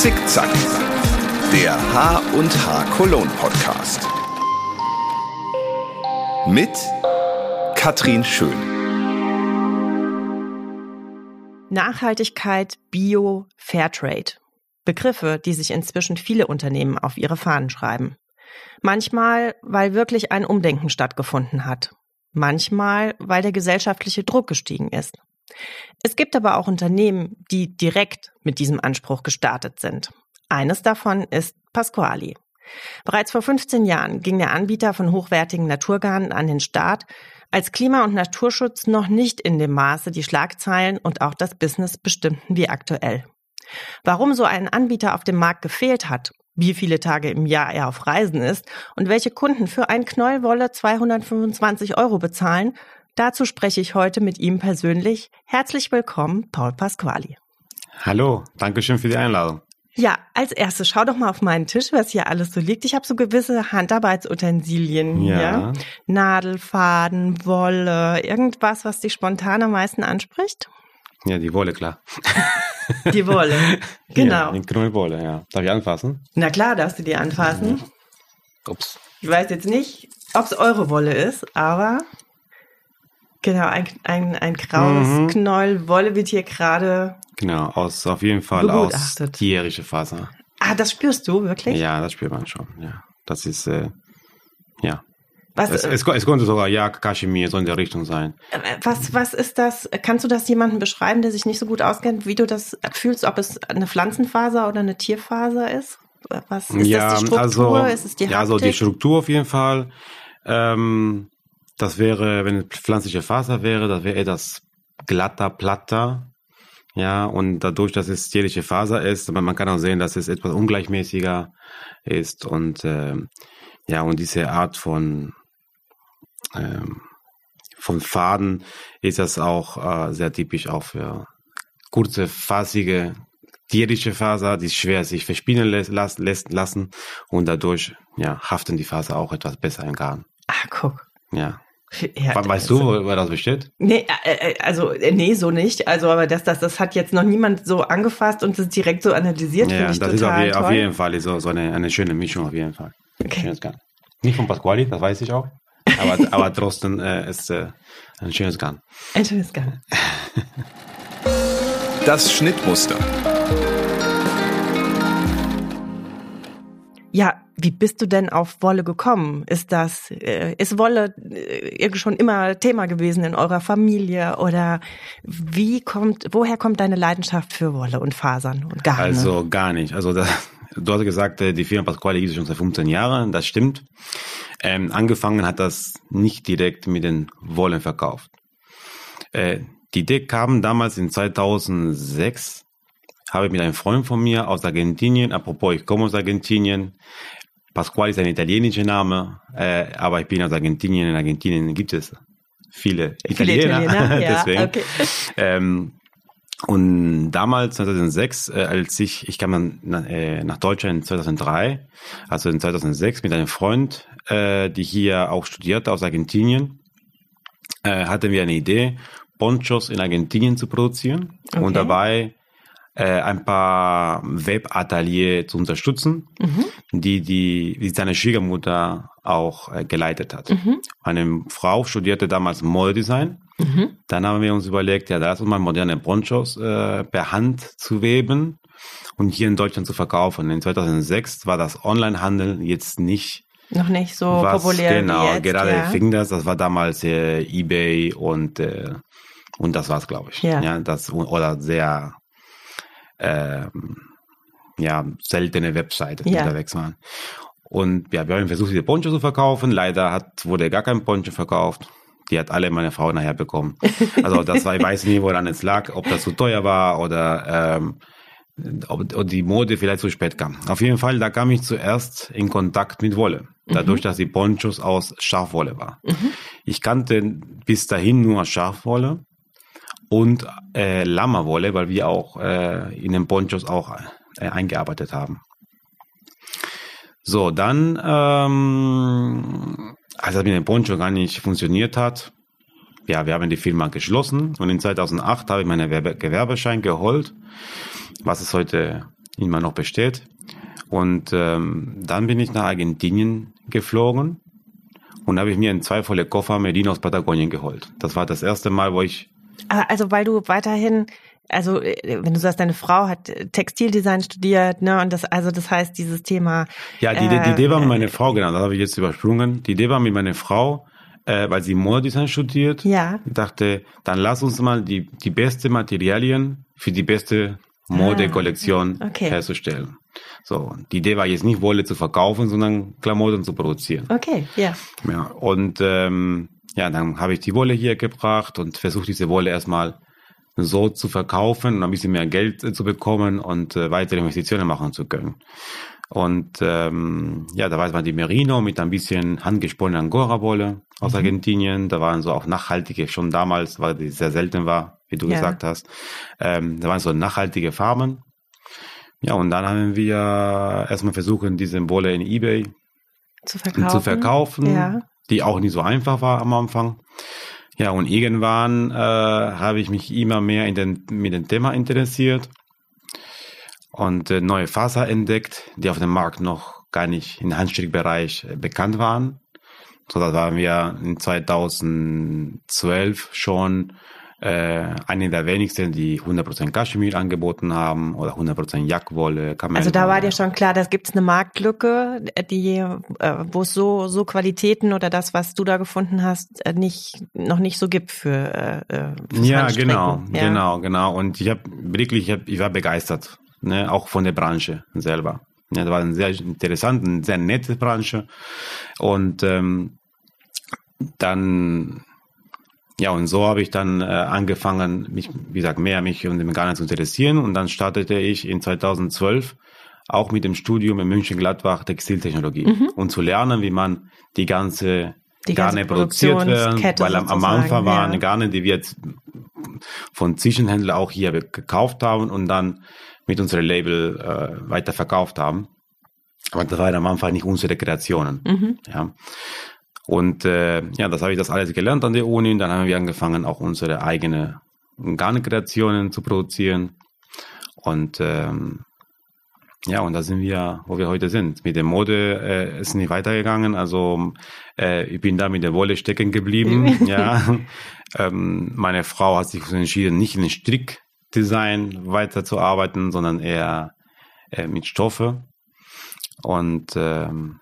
Zickzack, der H und H Cologne Podcast. Mit Katrin Schön. Nachhaltigkeit, Bio, Fairtrade. Begriffe, die sich inzwischen viele Unternehmen auf ihre Fahnen schreiben. Manchmal, weil wirklich ein Umdenken stattgefunden hat. Manchmal, weil der gesellschaftliche Druck gestiegen ist. Es gibt aber auch Unternehmen, die direkt mit diesem Anspruch gestartet sind. Eines davon ist Pasquali. Bereits vor 15 Jahren ging der Anbieter von hochwertigen Naturgarnen an den Start, als Klima- und Naturschutz noch nicht in dem Maße die Schlagzeilen und auch das Business bestimmten wie aktuell. Warum so ein Anbieter auf dem Markt gefehlt hat, wie viele Tage im Jahr er auf Reisen ist und welche Kunden für ein Knoll Wolle 225 Euro bezahlen, dazu spreche ich heute mit ihm persönlich. Herzlich willkommen, Paul Pasquali. Hallo, danke schön für die Einladung. Ja, als erstes schau doch mal auf meinen Tisch, was hier alles so liegt. Ich habe so gewisse Handarbeitsutensilien Ja. hier. Nadelfaden, Wolle, irgendwas, was dich spontan am meisten anspricht? Ja, die Wolle, klar. Die Wolle. Genau. Ja, die Knollwolle, ja. Darf ich anfassen? Na klar, darfst du die anfassen. Ups. Ich weiß jetzt nicht, ob es eure Wolle ist, aber genau, ein, ein, ein graues Mhm. Knoll Wolle wird hier gerade. Genau, aus, auf jeden Fall aus Begutachtet. tierische Faser. Ah, das spürst du wirklich? Ja, das spürt man schon, ja. Das ist, äh, ja. Was, Es, es, es konnte sogar, ja, Kaschmir, so in der Richtung sein. äh, was, was ist das? Kannst du das jemandem beschreiben, der sich nicht so gut auskennt, wie du das fühlst, ob es eine Pflanzenfaser oder eine Tierfaser ist? Was ist ja, das die Struktur? also, ist es die ja, also die? Struktur auf jeden Fall. Ähm, das wäre, wenn es pflanzliche Faser wäre, das wäre etwas glatter, platter. Ja, und dadurch, dass es tierliche Faser ist, aber man kann auch sehen, dass es etwas ungleichmäßiger ist und ähm, ja, und diese Art von ähm, von Faden ist das auch äh, sehr typisch auch für kurze, fasige tierische Faser, die schwer sich verspinnen lässt, lassen und dadurch ja, haften die Faser auch etwas besser im Garn. Ah, guck. Ja. Ja, We- weißt du, wo, wo das besteht? Nee, äh, äh, also äh, nee, so nicht. Also, aber das, das, das hat jetzt noch niemand so angefasst und das direkt so analysiert, Ja, das ist auf, je, auf jeden Fall so, so eine, eine schöne Mischung auf jeden Fall. Okay. Nicht von Pasquali, das weiß ich auch. Aber, aber trotzdem äh, ist äh, ein schönes Garn. Ein schönes Garn. Das Schnittmuster. Ja, wie bist du denn auf Wolle gekommen? Ist das, äh, ist Wolle äh, schon immer Thema gewesen in eurer Familie oder wie kommt, woher kommt deine Leidenschaft für Wolle und Fasern und Garne? Also gar nicht. Also da, du hast gesagt, äh, die Firma Pasquale gibt es schon seit 15 Jahren. Das stimmt. Ähm, angefangen hat das nicht direkt mit den Wollen verkauft. Äh, die Idee kam damals in 2006. Habe ich mit einem Freund von mir aus Argentinien, apropos, ich komme aus Argentinien. Pasquale ist ein italienischer Name, äh, aber ich bin aus Argentinien. In Argentinien gibt es viele Viele Italiener. Italiener, ja, Deswegen. okay. Ähm, und damals, 2006, äh, als ich, ich kam dann na, äh, nach Deutschland in 2003, also in 2006 mit einem Freund, äh, die hier auch studierte aus Argentinien, äh, hatten wir eine Idee, Ponchos in Argentinien zu produzieren Okay. und dabei äh, ein paar Webatelier zu unterstützen, Mhm. die, die, die seine Schwiegermutter auch äh, geleitet hat. Mhm. Meine Frau studierte damals Modedesign. Mhm. Dann haben wir uns überlegt, ja, lass uns mal moderne Ponchos äh, per Hand zu weben und hier in Deutschland zu verkaufen. In 2006 war das Onlinehandel jetzt nicht Noch nicht so was populär genau, jetzt. gerade ja. fing das, das war damals äh, eBay und äh, und das war's, glaube ich. Ja. das oder sehr ähm, ja, seltene Webseiten, die Ja. unterwegs waren. Und ja, wir haben versucht, diese Poncho zu verkaufen. Leider hat, wurde gar kein Poncho verkauft. Die hat alle meine Frau nachher bekommen. Also das war, ich weiß nicht, woran es lag, ob das zu teuer war oder ähm, ob, ob die Mode vielleicht zu spät kam. Auf jeden Fall, da kam ich zuerst in Kontakt mit Wolle. Dadurch, dass die Ponchos aus Schafwolle war. Ich kannte bis dahin nur Schafwolle und äh, Lammerwolle, weil wir auch äh, in den Ponchos auch äh, eingearbeitet haben. So, dann, ähm, als das mit dem Poncho gar nicht funktioniert hat, ja, wir haben die Firma geschlossen und in 2008 habe ich meinen Gewerbe Gewerbeschein geholt, was es heute immer noch besteht. Und ähm, dann bin ich nach Argentinien geflogen und habe ich mir einen zwei volle Koffer Medina aus Patagonien geholt. Das war das erste Mal, wo ich. Ah, also weil du weiterhin, also äh, wenn du sagst, deine Frau hat Textildesign studiert, ne, und das, also das heißt, dieses Thema. Ja, die, die Idee war mit meiner Frau, genau, das habe ich jetzt übersprungen. Die Idee war mit meiner Frau, äh, weil sie Modedesign studiert. Ja. Dachte, dann lass uns mal die, die beste Materialien für die beste Modekollektion Ah, okay. herzustellen. So, die Idee war jetzt nicht Wolle zu verkaufen, sondern Klamotten zu produzieren. Okay, ja. Ja, und ähm, ja, dann habe ich die Wolle hier gebracht und versucht diese Wolle erstmal so zu verkaufen und ein bisschen mehr Geld äh, zu bekommen und äh, weitere Investitionen machen zu können. Und ähm, ja, da war es mal die Merino mit ein bisschen handgesponnene Angora-Wolle aus Argentinien. Da waren so auch nachhaltige, schon damals, weil die sehr selten war, wie du Ja. gesagt hast. Ähm, da waren so nachhaltige Farben. Ja, und dann haben wir erstmal versucht, diese Wolle in Ebay Zu verkaufen. zu verkaufen, Ja. Die auch nicht so einfach war am Anfang. Ja, und irgendwann äh, habe ich mich immer mehr in den, mit dem Thema interessiert und äh, neue Faser entdeckt, die auf dem Markt noch gar nicht im Handstrickbereich äh, bekannt waren. So, da waren wir in 2012 schon äh, eine der wenigsten, die 100% Kaschmir angeboten haben oder 100% Jackwolle, Kamelwolle. Also da war dir schon klar, da gibt's eine Marktlücke, die, äh, wo es so, so Qualitäten oder das, was du da gefunden hast, äh, nicht, noch nicht so gibt für, äh, äh, Ja, genau, Ja. genau, genau. Und ich habe wirklich, ich, hab, ich war begeistert, ne, auch von der Branche selber. Ja, das war eine sehr interessante, eine sehr nette Branche. Und ähm, dann, ja, und so habe ich dann äh, angefangen, mich, wie gesagt, mehr mich um den Ghana zu interessieren. Und dann startete ich in 2012 auch mit dem Studium in München-Gladbach Textiltechnologie, um zu lernen, wie man die ganze Mhm. Die Garne produziert werden, weil am, am Anfang waren ja. Garne, die wir jetzt von Zwischenhändlern auch hier gekauft haben und dann mit unserem Label äh, weiter verkauft haben. Aber das waren am Anfang nicht unsere Kreationen. Mhm. Ja. Und äh, ja, das habe ich das alles gelernt an der Uni. Und dann haben wir angefangen, auch unsere eigene Garnkreationen zu produzieren. Und ähm, ja, und da sind wir, wo wir heute sind. Mit der Mode äh, ist nicht weitergegangen. Also äh, ich bin da mit der Wolle stecken geblieben. ja. Ähm, meine Frau hat sich entschieden, nicht in Strickdesign weiterzuarbeiten, sondern eher äh, mit Stoffe. Und ähm,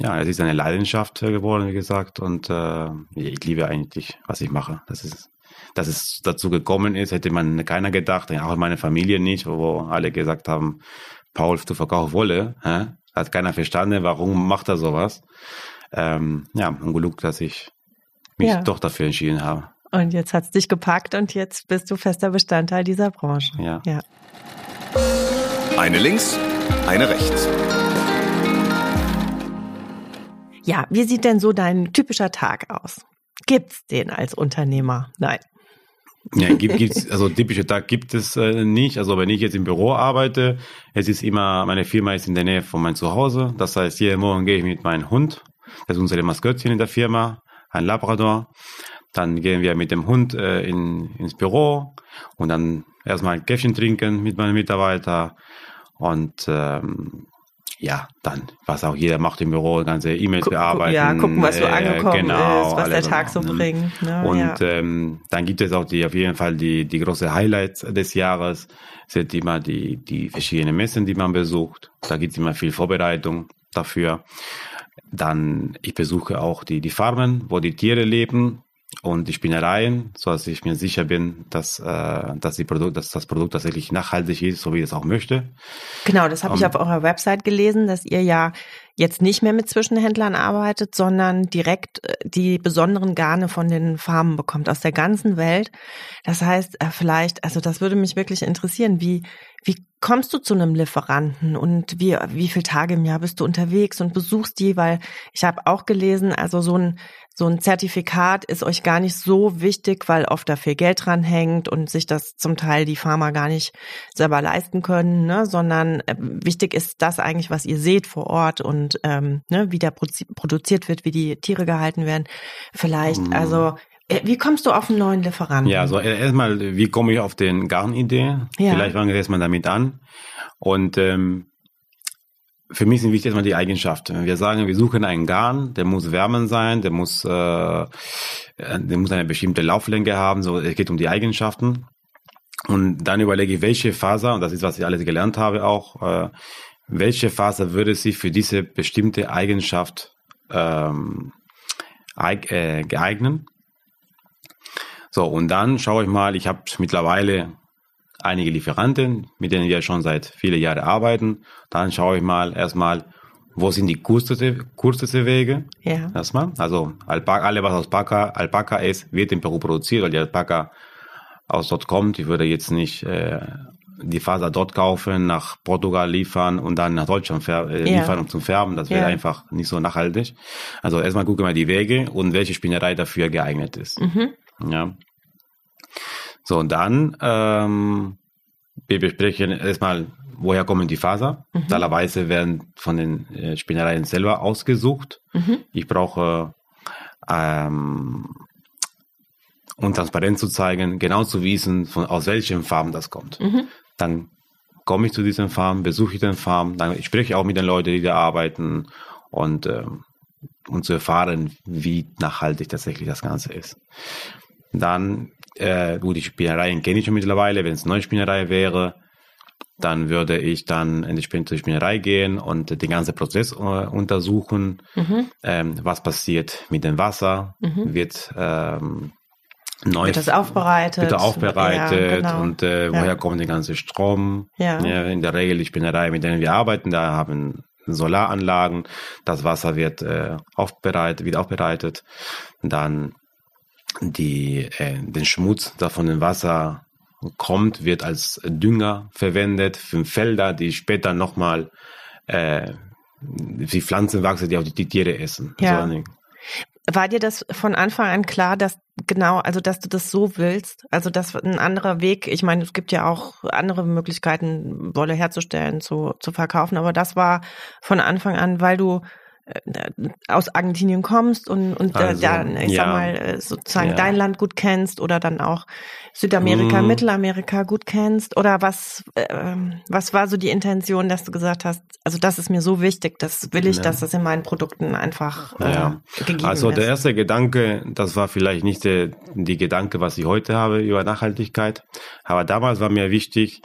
ja, es ist eine Leidenschaft äh, geworden, wie gesagt. Und äh, ich liebe eigentlich, was ich mache. Das ist, dass es dazu gekommen ist, hätte man keiner gedacht, auch meine Familie nicht, wo alle gesagt haben, Paul, du verkaufst Wolle. Hä? Hat keiner verstanden, warum macht er sowas. Ähm, ja, und Glück, dass ich mich Ja. doch dafür entschieden habe. Und jetzt hat's dich gepackt und jetzt bist du fester Bestandteil dieser Branche. Ja. ja. Eine links, eine rechts. Ja, wie sieht denn so dein typischer Tag aus? Gibt's den als Unternehmer? Nein. Ja, gibt, gibt's, also typische Tag gibt es äh, nicht. Also wenn ich jetzt im Büro arbeite, es ist immer, meine Firma ist in der Nähe von meinem Zuhause. Das heißt, jeden Morgen gehe ich mit meinem Hund, das ist unsere Maskottchen in der Firma, ein Labrador. Dann gehen wir mit dem Hund äh, in, ins Büro und dann erstmal ein Käffchen trinken mit meinen Mitarbeitern und ähm, ja, dann, was auch jeder macht im Büro, ganze E-Mails Gu- bearbeiten. ja, gucken, was so äh, angekommen genau, ist, was der Tag so ne? bringt. Ne? Und ja. ähm, dann gibt es auch die auf jeden Fall die, die große Highlights des Jahres, sind immer die, die verschiedenen Messen, die man besucht. Da gibt es immer viel Vorbereitung dafür. Dann, ich besuche auch die, die Farmen, wo die Tiere leben und die Spinnereien, so dass ich mir sicher bin, dass, äh, dass, die Produkt, dass das Produkt tatsächlich nachhaltig ist, so wie ich es auch möchte. Genau, das habe ich Ähm, auf eurer Website gelesen, dass ihr ja jetzt nicht mehr mit Zwischenhändlern arbeitet, sondern direkt äh, die besonderen Garne von den Farmen bekommt aus der ganzen Welt. Das heißt, äh, vielleicht, also das würde mich wirklich interessieren, wie wie kommst du zu einem Lieferanten und wie wie viele Tage im Jahr bist du unterwegs und besuchst die, weil ich habe auch gelesen, also so ein so ein Zertifikat ist euch gar nicht so wichtig, weil oft da viel Geld dran hängt und sich das zum Teil die Farmer gar nicht selber leisten können, ne? sondern äh, wichtig ist das eigentlich, was ihr seht vor Ort und ähm, ne, wie da produziert wird, wie die Tiere gehalten werden. Vielleicht, Mhm. also, äh, wie kommst du auf einen neuen Lieferanten? Ja, also erstmal, wie komme ich auf den Garnidee? Ja. Vielleicht fangen wir erstmal damit an. Und ähm, für mich sind wichtig erstmal die Eigenschaften. Wir sagen, wir suchen einen Garn, der muss wärmen sein, der muss, äh, der muss eine bestimmte Lauflänge haben. So, es geht um die Eigenschaften. Und dann überlege ich, welche Faser, und das ist, was ich alles gelernt habe auch, äh, welche Faser würde sich für diese bestimmte Eigenschaft ähm, äh, geeignen. So, und dann schaue ich mal, ich habe mittlerweile einige Lieferanten, mit denen wir schon seit vielen Jahren arbeiten. Dann schaue ich mal erstmal, wo sind die kürzeste, kürzeste Wege? Ja. Erstmal. Also Alpaka, alle, was aus Alpaka, Alpaka ist, wird in Peru produziert, weil die Alpaka aus dort kommt. Ich würde jetzt nicht äh, die Faser dort kaufen, nach Portugal liefern und dann nach Deutschland äh, Ja. liefern, um zum Färben. Das wäre Ja. einfach nicht so nachhaltig. Also erstmal gucken wir die Wege und welche Spinnerei dafür geeignet ist. Mhm. Ja. So, und dann, ähm, wir besprechen erstmal, woher kommen die Faser. Mhm. Normalerweise werden von den äh, Spinnereien selber ausgesucht. Mhm. Ich brauche, ähm, um transparent zu zeigen, genau zu wissen, von, aus welchen Farben das kommt. Mhm. Dann komme ich zu diesen Farmen, besuche ich den Farm, dann ich spreche auch mit den Leuten, die da arbeiten und ähm, um zu erfahren, wie nachhaltig tatsächlich das Ganze ist. Dann, äh, gut, die Spinnereien kenne ich schon mittlerweile. Wenn es eine neue Spinnerei wäre, dann würde ich dann in die Spinnerei gehen und den ganzen Prozess äh, untersuchen. Mhm. Ähm, was passiert mit dem Wasser? Mhm. Wird ähm, neu Wird das aufbereitet? wird aufbereitet Ja, genau. und äh, Ja. woher kommt der ganze Strom? Ja. in der Regel die Spinnerei, mit denen wir arbeiten, da haben Solaranlagen. Das Wasser wird äh, aufbereitet, wird aufbereitet. Dann die, äh, den Schmutz, der von dem Wasser kommt, wird als Dünger verwendet für Felder, die später nochmal äh, die Pflanzen wachsen, die auch die, Tiere essen. Ja. So, War dir das von Anfang an klar, dass genau, also dass du das so willst? Also dass ein anderer Weg, ich meine, es gibt ja auch andere Möglichkeiten, Wolle herzustellen, zu, zu verkaufen, aber das war von Anfang an, weil du aus Argentinien kommst und, und äh, Also, dann, ich ja. sag mal, äh, sozusagen Ja. dein Land gut kennst oder dann auch Südamerika, Mm. Mittelamerika gut kennst? Oder was, ähm, was war so die Intention, dass du gesagt hast, also das ist mir so wichtig, das will ich, Ja. dass das in meinen Produkten einfach äh, Ja. gegeben Also der ist? erste Gedanke, das war vielleicht nicht der, die Gedanke, was ich heute habe über Nachhaltigkeit, aber damals war mir wichtig,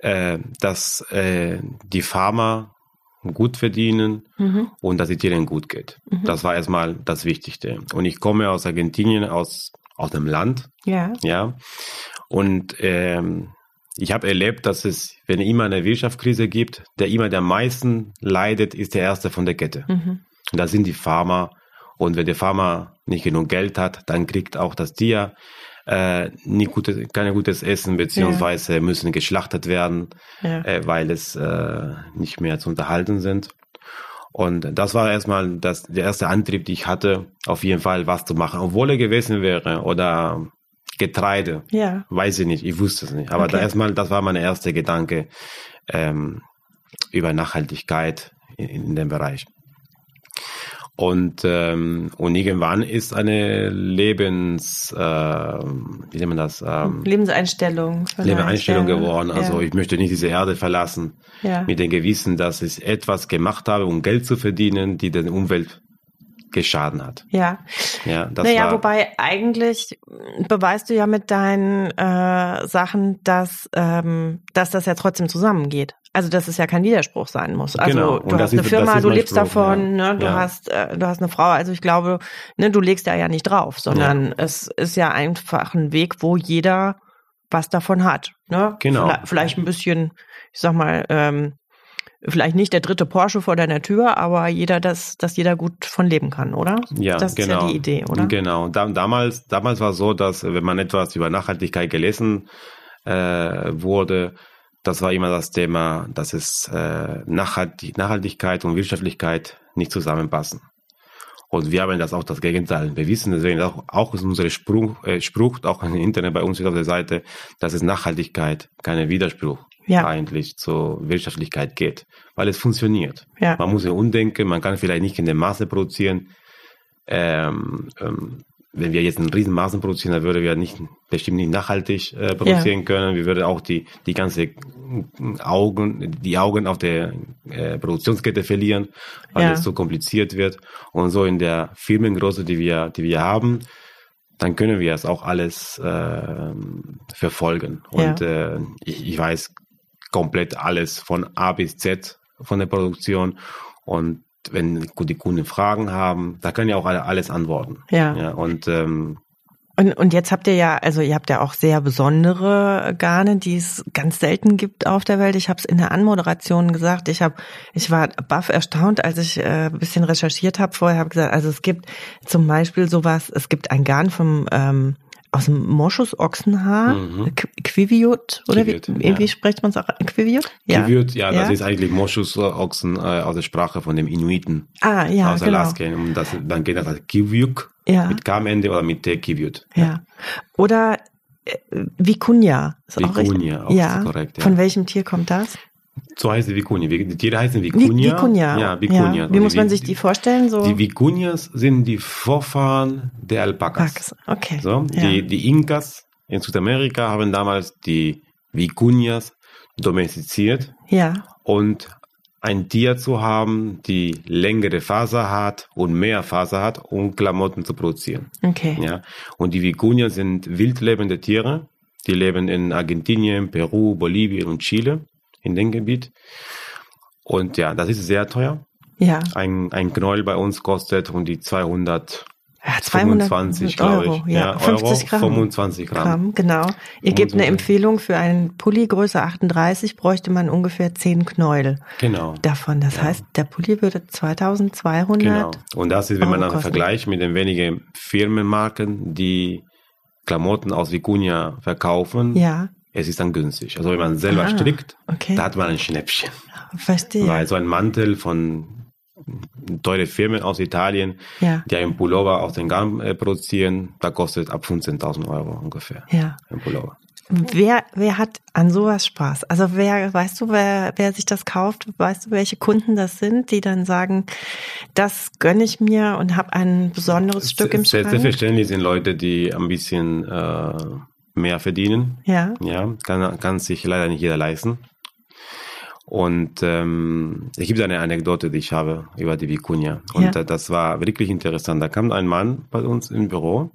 äh, dass äh, die Farmer gut verdienen Mhm. und dass es denen gut geht. Mhm. Das war erstmal das Wichtigste. Und ich komme aus Argentinien, aus, aus dem Land, Ja. ja, und ähm, ich habe erlebt, dass es, wenn immer eine Wirtschaftskrise gibt, der immer der meisten leidet, ist der erste von der Kette. Mhm. Und das sind die Farmer. Und wenn der Farmer nicht genug Geld hat, dann kriegt auch das Tier äh, nicht gutes, kein gutes Essen, beziehungsweise müssen geschlachtet werden, Ja. äh, weil es äh, nicht mehr zu unterhalten sind. Und das war erstmal das, der erste Antrieb, den ich hatte, auf jeden Fall was zu machen. Obwohl er gewesen wäre oder Getreide, ja. weiß ich nicht, ich wusste es nicht. Aber Okay. da erstmal, das war mein erster Gedanke ähm, über Nachhaltigkeit in, in dem Bereich. Und, ähm, und irgendwann ist eine Lebens, äh, wie nennt man das, ähm, Lebenseinstellung. Lebenseinstellung geworden. Also ja. ich möchte nicht diese Erde verlassen ja. mit dem Gewissen, dass ich etwas gemacht habe, um Geld zu verdienen, die der Umwelt geschaden hat. ja. Ja, das naja, war, wobei eigentlich beweist du ja mit deinen äh, Sachen, dass, ähm, dass das ja trotzdem zusammengeht. Also dass es ja kein Widerspruch sein muss. Also Genau, du hast eine ist- Firma, du lebst Spruch, davon, ja. ne? du Ja. hast äh, du hast eine Frau. Also ich glaube, ne, du legst da ja nicht drauf, sondern es ist ja einfach ein Weg, wo jeder was davon hat. Ne? Genau. Vielleicht, vielleicht ein bisschen, ich sag mal, ähm, vielleicht nicht der dritte Porsche vor deiner Tür, aber jeder, dass, dass jeder gut von leben kann, oder? Ja, das genau. ist ja die Idee, oder? Genau. Da, damals, damals war es so, dass wenn man etwas über Nachhaltigkeit gelesen äh, wurde, das war immer das Thema, dass es äh, Nachhaltig Nachhaltigkeit und Wirtschaftlichkeit nicht zusammenpassen. Und wir haben das auch das Gegenteil bewiesen. Deswegen auch, auch ist unser Spruch, äh, Spruch, auch im Internet bei uns auf der Seite, dass es Nachhaltigkeit keinen Widerspruch Ja. eigentlich zur Wirtschaftlichkeit geht, weil es funktioniert. Ja. Man muss ja umdenken, man kann vielleicht nicht in dem Maße produzieren, ähm, ähm, wenn wir jetzt in Riesenmaßen produzieren, dann würden wir nicht bestimmt nicht nachhaltig äh, produzieren ja. können. Wir würden auch die die ganze Augen die Augen auf der äh, Produktionskette verlieren, weil ja. es so kompliziert wird. Und so in der Firmengröße, die wir die wir haben, dann können wir es auch alles äh, verfolgen. Und ja. ich, ich weiß komplett alles von A bis Z von der Produktion und wenn die Kunden Fragen haben, da können ja auch alle alles antworten. Ja. ja und ähm, und, und jetzt habt ihr ja, also ihr habt ja auch sehr besondere Garne, die es ganz selten gibt auf der Welt. Ich habe es in der Anmoderation gesagt. Ich habe, ich war baff erstaunt, als ich äh, ein bisschen recherchiert habe vorher. Habe gesagt, also es gibt zum Beispiel sowas. Es gibt ein Garn vom ähm, aus dem Moschus-Ochsenhaar, mhm. Quiviot, oder Quiviot, wie, ja. wie spricht man es auch? Quiviot? Ja. Quiviot, ja, das ja. ist eigentlich Moschus-Ochsen äh, aus der Sprache von dem Inuiten. Ah, ja, Aus genau. Alaska. Und das, dann geht das als Kiviuk ja. mit K am Ende oder mit T Kiviot. Ja. Oder äh, Vicuña. Ist Vicuña, auch, auch ja. korrekt. Ja. Von welchem Tier kommt das? So heißt die Vicuña. Die Tiere heißen Vicuña. Vicuña. Ja, Vicuña. Ja. Wie muss man sich die vorstellen? So? Die Vicuñas sind die Vorfahren der Alpakas. Okay. So, ja. die, die Inkas in Südamerika haben damals die Vicuñas domestiziert. Ja. Und ein Tier zu haben, die längere Faser hat und mehr Faser hat, um Klamotten zu produzieren. Okay. Ja. Und die Vicuñas sind wildlebende Tiere. Die leben in Argentinien, Peru, Bolivien und Chile in dem Gebiet. Und ja, das ist sehr teuer. Ja. Ein, ein Knäuel bei uns kostet um die 200 ja, 225, glaube ich. Ja, ja 50 Gramm. 25 Gramm. Gramm genau. Ihr gebt eine Empfehlung für einen Pulli Größe 38 bräuchte man ungefähr 10 Knäuel. Genau. Davon. Das ja. heißt, der Pulli würde 2200. Genau. Und das ist, wenn man dann vergleicht mit den wenigen Firmenmarken, die Klamotten aus Vicuña verkaufen. Ja es ist dann günstig. Also wenn man selber ah, strickt, okay. da hat man ein Schnäppchen. Verstehe. Weil so ein Mantel von teure Firmen aus Italien, ja. die einen Pullover aus den Garn äh, produzieren, da kostet ab 15.000 Euro ungefähr. Ja. Ein Pullover. Wer, wer hat an sowas Spaß? Also wer, weißt du, wer, wer sich das kauft? Weißt du, welche Kunden das sind, die dann sagen, das gönne ich mir und habe ein besonderes Stück im Schrank? Selbstverständlich sind Leute, die ein bisschen äh, mehr verdienen. Ja. Ja, kann, kann sich leider nicht jeder leisten. Und ähm, es gibt eine Anekdote, die ich habe über die Vicuña. Und ja. das war wirklich interessant. Da kam ein Mann bei uns im Büro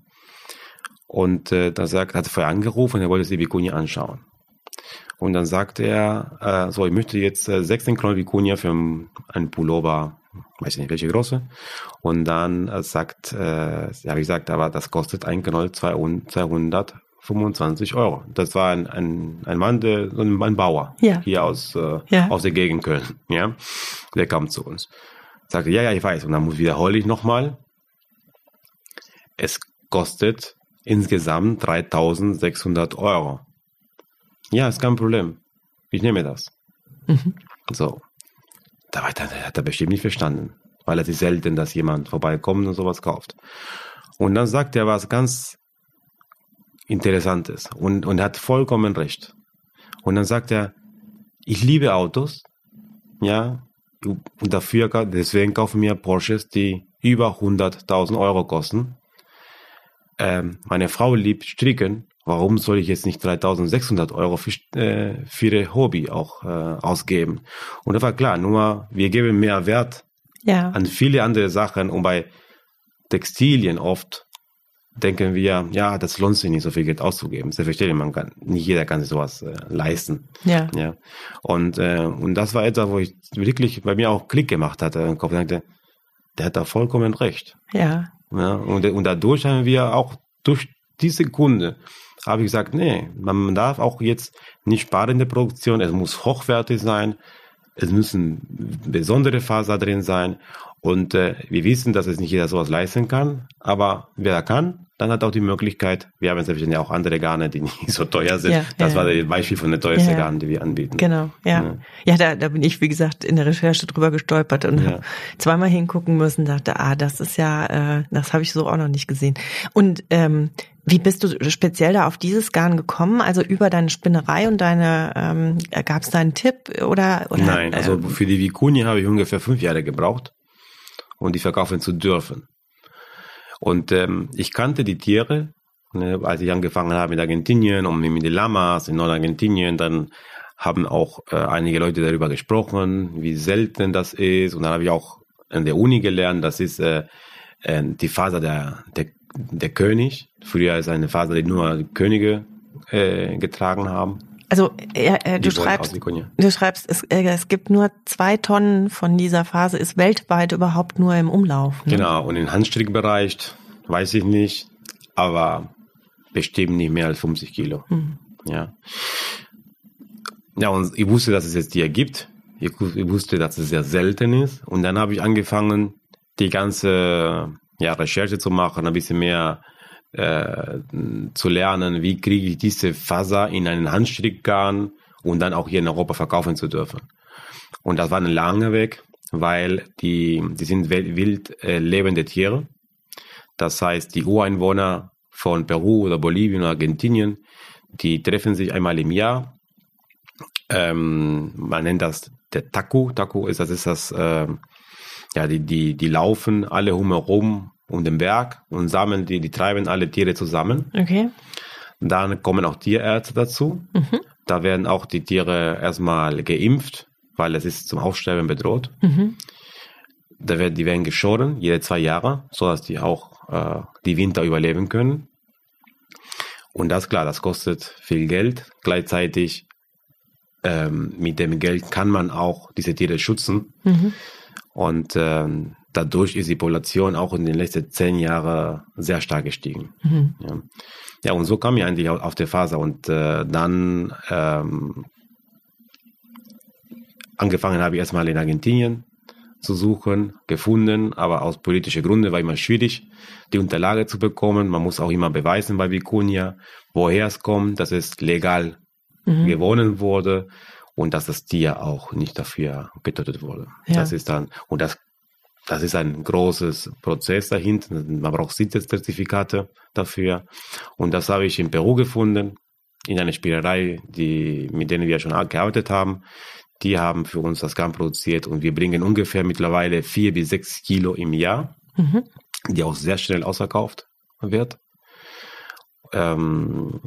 und äh, da sagt, hat vorher angerufen, er wollte sich die Vicuña anschauen. Und dann sagte er, äh, so, ich möchte jetzt äh, 16 Knoll Vicuña für einen Pullover, weiß ich nicht welche Größe. Und dann äh, sagt, äh, ja, wie gesagt, aber das kostet ein Knoll 200 25 Euro. Das war ein, ein, ein Mann, der, ein Bauer ja. hier aus, äh, ja. aus der Gegend Köln. Ja? Der kam zu uns. Sagte, ja, ja, ich weiß. Und dann wiederhole ich nochmal. Es kostet insgesamt 3600 Euro. Ja, ist kein Problem. Ich nehme das. Mhm. So. Da hat er bestimmt nicht verstanden. Weil es ist selten, dass jemand vorbeikommt und sowas kauft. Und dann sagt er was ganz Interessantes und, und hat vollkommen recht. Und dann sagt er, ich liebe Autos, ja, und dafür, deswegen kaufen wir Porsches, die über 100.000 Euro kosten. Ähm, meine Frau liebt Stricken, warum soll ich jetzt nicht 3.600 Euro für, äh, für ihr Hobby auch äh, ausgeben? Und das war klar, nur wir geben mehr Wert ja. an viele andere Sachen und bei Textilien oft denken wir, ja, das lohnt sich nicht, so viel Geld auszugeben. Selbstverständlich, man kann, nicht jeder kann sich sowas äh, leisten. Ja. ja. Und, äh, und das war etwas, wo ich wirklich bei mir auch Klick gemacht hatte im Kopf dachte, der hat da vollkommen recht. Ja. ja und, und dadurch haben wir auch durch diese Kunde habe ich gesagt, nee, man darf auch jetzt nicht sparen in der Produktion, es muss hochwertig sein, es müssen besondere Faser drin sein und äh, wir wissen, dass es nicht jeder sowas leisten kann, aber wer kann, dann hat auch die Möglichkeit, wir haben selbstverständlich auch andere Garne, die nicht so teuer sind. Ja, das ja. war das Beispiel von der teuersten ja, Garn, die wir anbieten. Genau, ja. Ja, ja da, da bin ich, wie gesagt, in der Recherche drüber gestolpert und ja. habe zweimal hingucken müssen, dachte, ah, das ist ja, äh, das habe ich so auch noch nicht gesehen. Und ähm, wie bist du speziell da auf dieses Garn gekommen? Also über deine Spinnerei und deine, ähm, gab es da einen Tipp oder? oder Nein, also ähm, für die Vicuni habe ich ungefähr fünf Jahre gebraucht um die verkaufen zu dürfen. Und ähm, ich kannte die Tiere, ne, als ich angefangen habe mit Argentinien und mit den Lamas in Nordargentinien, dann haben auch äh, einige Leute darüber gesprochen, wie selten das ist. Und dann habe ich auch in der Uni gelernt, das ist äh, äh, die Faser der, der, der König. Früher ist eine Faser, die nur Könige äh, getragen haben. Also äh, äh, du, schreibst, du schreibst, es, äh, es gibt nur zwei Tonnen von dieser Phase, ist weltweit überhaupt nur im Umlauf. Ne? Genau, und im Handstrickbereich weiß ich nicht, aber bestimmt nicht mehr als 50 Kilo. Mhm. Ja. Ja, und ich wusste, dass es jetzt die gibt. Ich, ich wusste, dass es sehr selten ist. Und dann habe ich angefangen, die ganze ja, Recherche zu machen, ein bisschen mehr äh, zu lernen, wie kriege ich diese Faser in einen Handstrickgarn und dann auch hier in Europa verkaufen zu dürfen. Und das war ein langer Weg, weil die, die sind wild äh, lebende Tiere. Das heißt, die Ureinwohner von Peru oder Bolivien oder Argentinien, die treffen sich einmal im Jahr. Ähm, man nennt das der Taku. Taku ist, das ist das, äh, ja, die, die, die laufen alle herum um den Berg und sammeln die, die treiben alle Tiere zusammen. Okay. Dann kommen auch Tierärzte dazu. Mhm. Da werden auch die Tiere erstmal geimpft, weil es ist zum Aussterben bedroht. Mhm. Da werden, die werden geschoren, jede zwei Jahre, so dass die auch äh, die Winter überleben können. Und das klar, das kostet viel Geld. Gleichzeitig ähm, mit dem Geld kann man auch diese Tiere schützen. Mhm. Und ähm, dadurch ist die Population auch in den letzten zehn Jahren sehr stark gestiegen. Mhm. Ja. ja. und so kam ich eigentlich auf der Faser und äh, dann ähm, angefangen habe ich erstmal in Argentinien zu suchen, gefunden, aber aus politischen Gründen war immer schwierig, die Unterlage zu bekommen. Man muss auch immer beweisen bei Vicuña, woher es kommt, dass es legal mhm. gewonnen wurde und dass das Tier auch nicht dafür getötet wurde. Ja. Das ist dann, und das das ist ein großes Prozess dahinter. Man braucht Sitzezertifikate dafür. Und das habe ich in Peru gefunden, in einer Spielerei, die, mit denen wir schon gearbeitet haben. Die haben für uns das Garn produziert und wir bringen ungefähr mittlerweile vier bis sechs Kilo im Jahr, mhm. die auch sehr schnell ausverkauft wird. Ähm,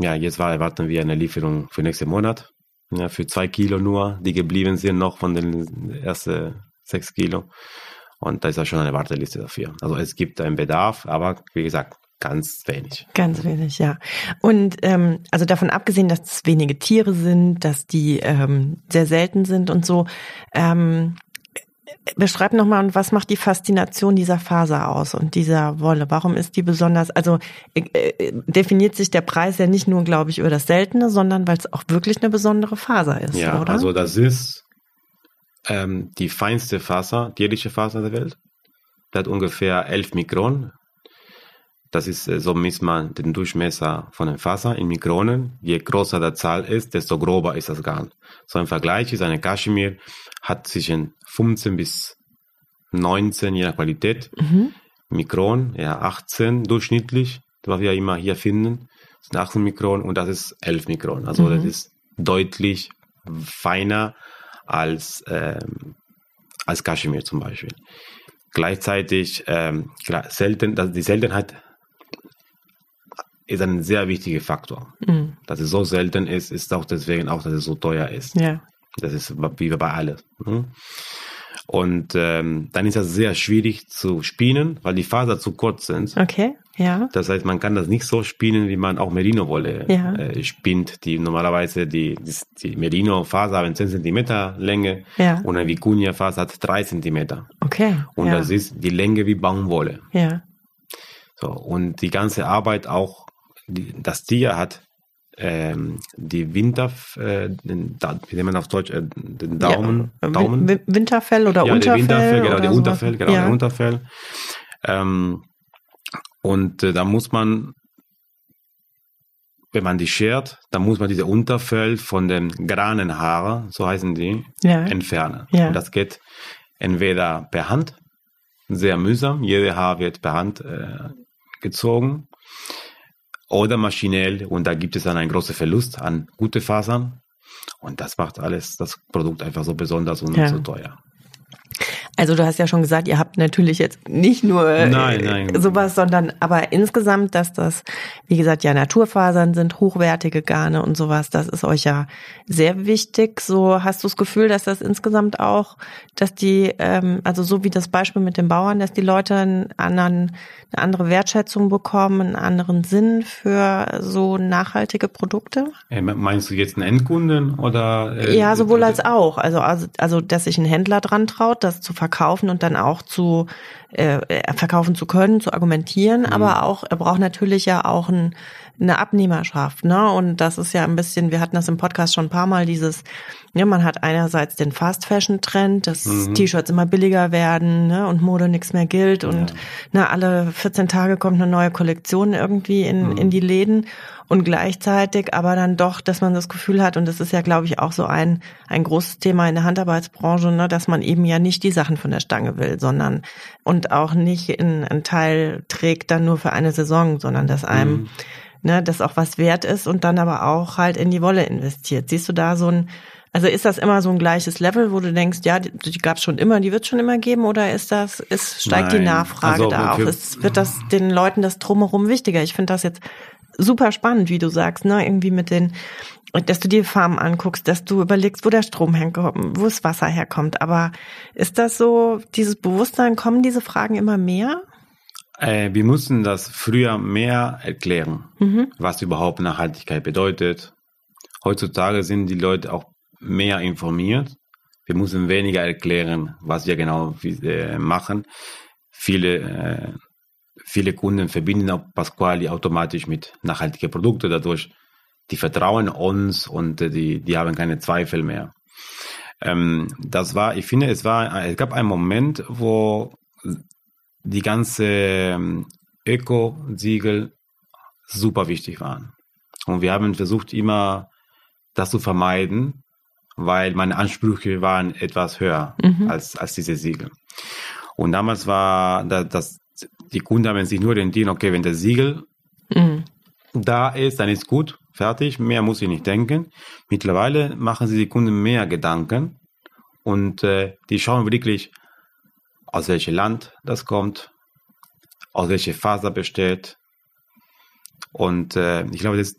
ja, jetzt erwarten wir eine Lieferung für nächsten Monat. Ja, für zwei Kilo nur, die geblieben sind noch von den ersten sechs Kilo. Und da ist ja schon eine Warteliste dafür. Also es gibt einen Bedarf, aber wie gesagt, ganz wenig. Ganz wenig, ja. Und ähm, also davon abgesehen, dass es wenige Tiere sind, dass die ähm, sehr selten sind und so, ähm, beschreib nochmal, was macht die Faszination dieser Faser aus und dieser Wolle? Warum ist die besonders, also äh, äh definiert sich der Preis ja nicht nur, glaube ich, über das Seltene, sondern weil es auch wirklich eine besondere Faser ist, ja, oder? also das ist ähm, die feinste Faser, tierliche Faser der Welt. Die hat ungefähr 11 Mikron. Das ist, äh, so misst man den Durchmesser von den Faser in Mikronen. Je größer der Zahl ist, desto grober ist das Garn. So ein Vergleich ist eine Kaschmir, hat zwischen 15 bis 19 je nach Qualität. Mhm. Mikron, ja 18 durchschnittlich, was wir immer hier finden, sind 18 Mikron und das ist 11 Mikron. Also mhm. das ist deutlich feiner als, ähm, als Kaschmir zum Beispiel. Gleichzeitig ähm, selten, die Seltenheit ist ein sehr wichtiger Faktor. Mhm. Dass es so selten ist, ist auch deswegen auch, dass es so teuer ist. Ja. Das ist wie bei alles. Mhm. Und ähm, dann ist das sehr schwierig zu spielen, weil die Faser zu kurz sind. Okay, ja. Das heißt, man kann das nicht so spielen, wie man auch Merino-Wolle ja. äh, spinnt. Die normalerweise die, die, die Merino-Faser haben 10 cm Länge ja. und eine Vicuña-Faser hat 3 cm. Okay. Und ja. das ist die Länge wie Baumwolle. Ja. So, und die ganze Arbeit auch, die, das Tier hat ähm, die Winter, äh, den, wie nennt man auf Deutsch, äh, den Daumen, ja, Daumen. Winterfell oder ja, Unterfell? Winterfell, genau, der Unterfell, genau, der Unterfell. Ähm, und äh, da muss man, wenn man die schert, dann muss man diese Unterfell von den Granenhaare, so heißen die, ja. entfernen. Ja. Und das geht entweder per Hand, sehr mühsam, jede Haar wird per Hand äh, gezogen, oder maschinell und da gibt es dann einen großen Verlust an gute Fasern und das macht alles das Produkt einfach so besonders und ja. so teuer. Also du hast ja schon gesagt, ihr habt natürlich jetzt nicht nur äh, Nein, nein. sowas, sondern aber insgesamt, dass das, wie gesagt, ja Naturfasern sind, hochwertige Garne und sowas, das ist euch ja sehr wichtig. So hast du das Gefühl, dass das insgesamt auch, dass die, ähm, also so wie das Beispiel mit den Bauern, dass die Leute einen anderen, eine andere Wertschätzung bekommen, einen anderen Sinn für so nachhaltige Produkte? Äh, Meinst du jetzt einen Endkunden oder? äh, Ja, sowohl als auch. Also, also, also, dass sich ein Händler dran traut, das zu verkaufen und dann auch zu äh, verkaufen zu können, zu argumentieren. Aber auch, er braucht natürlich ja auch ein, eine Abnehmerschaft, ne? Und das ist ja ein bisschen, wir hatten das im Podcast schon ein paar Mal, dieses, ja, man hat einerseits den Fast Fashion Trend, dass T-Shirts immer billiger werden, ne? Und Mode nichts mehr gilt und ne, alle 14 Tage kommt eine neue Kollektion irgendwie in, in die Läden und gleichzeitig aber dann doch, dass man das Gefühl hat, und das ist ja, glaube ich, auch so ein, ein großes Thema in der Handarbeitsbranche, ne, dass man eben ja nicht die Sachen von der Stange will, sondern und auch nicht in einen Teil trägt dann nur für eine Saison, sondern dass einem, ne, das auch was wert ist und dann aber auch halt in die Wolle investiert. Siehst du da so ein, also ist das immer so ein gleiches Level, wo du denkst, ja, die, die gab es schon immer, die wird schon immer geben, oder ist das, ist, steigt die Nein. Nachfrage Also da für- Ist, wird das den Leuten das drumherum wichtiger? Ich finde das jetzt super spannend, wie du sagst, ne? Irgendwie mit den, dass du die Farmen anguckst, dass du überlegst, wo der Strom herkommt, wo das Wasser herkommt. Aber ist das so, dieses Bewusstsein, kommen diese Fragen immer mehr? Äh, wir mussten das früher mehr erklären, was überhaupt Nachhaltigkeit bedeutet. Heutzutage sind die Leute auch mehr informiert. Wir müssen weniger erklären, was wir genau äh, machen. Viele, äh, viele Kunden verbinden auch Pasquali automatisch mit nachhaltigen Produkten. Dadurch, die vertrauen uns und äh, die, die haben keine Zweifel mehr. Ähm, das war, ich finde, es war, es gab einen Moment, wo die ganze ähm, Öko-Siegel super wichtig waren. Und wir haben versucht, immer das zu vermeiden, weil meine Ansprüche waren etwas höher als, als diese Siegel. Und damals war das, das, die Kunden haben sich nur orientiert, okay, wenn das Siegel Mhm. da ist, dann ist gut, fertig, mehr muss ich nicht denken. Mittlerweile machen sich die Kunden mehr Gedanken und äh, die schauen wirklich, aus welchem Land das kommt, aus welcher Faser besteht. Und äh, ich glaube, das,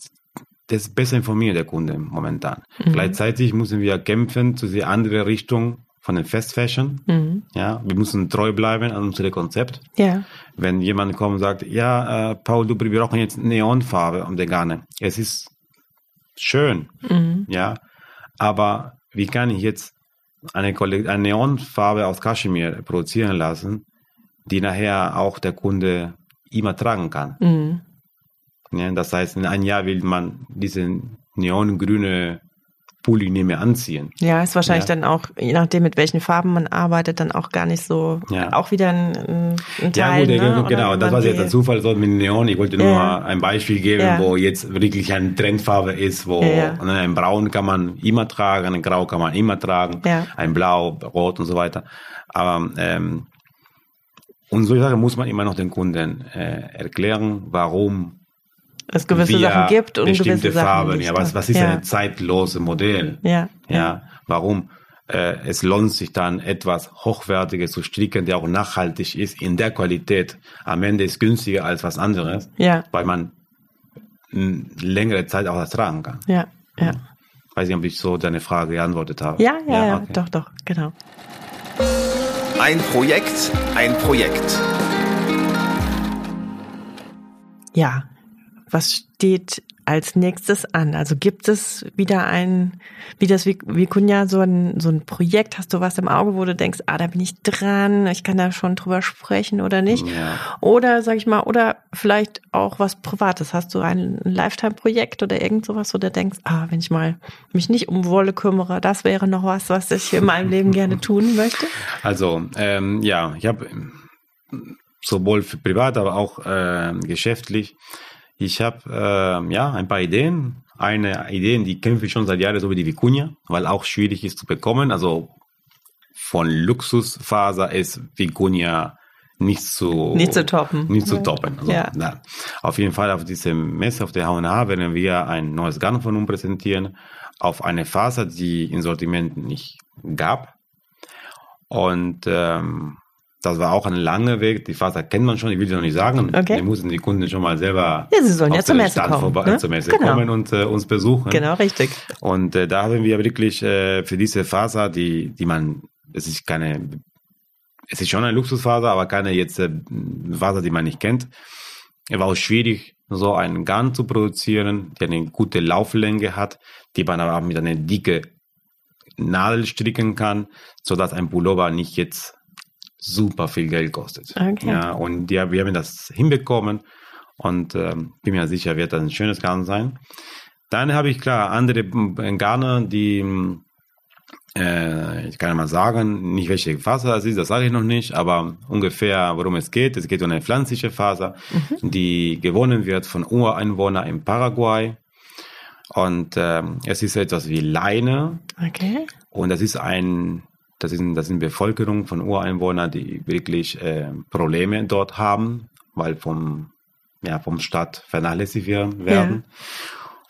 das ist besser informiert, der Kunde momentan. Gleichzeitig müssen wir kämpfen zu dieser anderen Richtung von den Fast Fashion. Mhm. Ja, wir müssen treu bleiben an unserem Konzept. Ja. Wenn jemand kommt und sagt, ja, äh, Paul, du, wir brauchen jetzt Neonfarbe um die Garne. Es ist schön, Mhm. ja, aber wie kann ich jetzt eine, eine Neonfarbe aus Kaschmir produzieren lassen, die nachher auch der Kunde immer tragen kann? Mhm. Ja, das heißt, in einem Jahr will man diesen neongrüne Pulli nicht mehr anziehen. Ja, ist wahrscheinlich Ja. dann auch, je nachdem, mit welchen Farben man arbeitet, dann auch gar nicht so, Ja. auch wieder ein, ein ein Ja, Teil. gut, ne? genau, das war jetzt ein Zufall so mit Neon. Ich wollte nur Ja. mal ein Beispiel geben, wo jetzt wirklich eine Trendfarbe ist, wo ne, ein Braun kann man immer tragen, ein Grau kann man immer tragen, ein Blau, Rot und so weiter. Aber ähm, und solche Sachen muss man immer noch den Kunden äh, erklären, warum es gewisse wir Sachen gibt und bestimmte gewisse Sachen Farben. nicht. Ja, was, was ist ja. ein zeitloses Modell? Ja. Ja, warum äh, es lohnt sich dann etwas Hochwertiges zu stricken, der auch nachhaltig ist in der Qualität. Am Ende ist günstiger als was anderes, Ja, weil man mh, längere Zeit auch das tragen kann. ja, ja. Weiß nicht, ob ich so deine Frage geantwortet habe. Ja, ja, ja, okay. doch, doch, genau. Ein Projekt, ein Projekt. Ja, was steht als nächstes an? Also gibt es wieder ein, wie das wie Vikunja, so ein, so ein Projekt? Hast du was im Auge, wo du denkst, ah, da bin ich dran, ich kann da schon drüber sprechen oder nicht? Ja. Oder, sag ich mal, oder vielleicht auch was Privates. Hast du ein Lifetime-Projekt oder irgend sowas, wo du denkst, ah, wenn ich mal mich nicht um Wolle kümmere, das wäre noch was, was ich in meinem Leben gerne tun möchte? Also, ähm, ja, ich habe sowohl für privat, aber auch äh, geschäftlich, ich habe äh, ja ein paar Ideen. Eine Idee, die kämpfe ich schon seit Jahren, so wie die Vicuña, weil auch schwierig ist zu bekommen. Also von Luxusfaser ist Vicuña nicht zu Nicht zu toppen. Nicht zu toppen. Also, Ja. na, auf jeden Fall auf dieser Messe auf der H&H werden wir ein neues Garn von uns präsentieren auf eine Faser, die im Sortiment nicht gab. Und ähm, Das war auch ein langer Weg. Die Faser kennt man schon, ich will sie noch nicht sagen. Okay. Wir mussten die Kunden schon mal selber Ja, sie sollen ja zur Messe Stand kommen, ne? zur Messe Genau. kommen und äh, uns besuchen. Genau, richtig. Und äh, da haben wir wirklich äh, für diese Faser, die, die man, es ist keine, es ist schon eine Luxusfaser, aber keine jetzt äh, Faser, die man nicht kennt. Es war auch schwierig, so einen Garn zu produzieren, der eine gute Lauflänge hat, die man aber auch mit einer dicke Nadel stricken kann, sodass ein Pullover nicht jetzt super viel Geld kostet. Okay. Ja, und ja, wir haben das hinbekommen und ähm, bin mir sicher, wird das ein schönes Garn sein. Dann habe ich klar andere äh, Garne, die äh, ich kann mal sagen, nicht welche Faser das ist, das sage ich noch nicht, aber ungefähr, worum es geht. Es geht um eine pflanzliche Faser, die gewonnen wird von Ureinwohnern in Paraguay. Und ähm, es ist etwas wie Leine Okay. und das ist ein, das sind, das sind Bevölkerung von Ureinwohnern, die wirklich äh, Probleme dort haben, weil vom, ja, vom Staat vernachlässigt werden.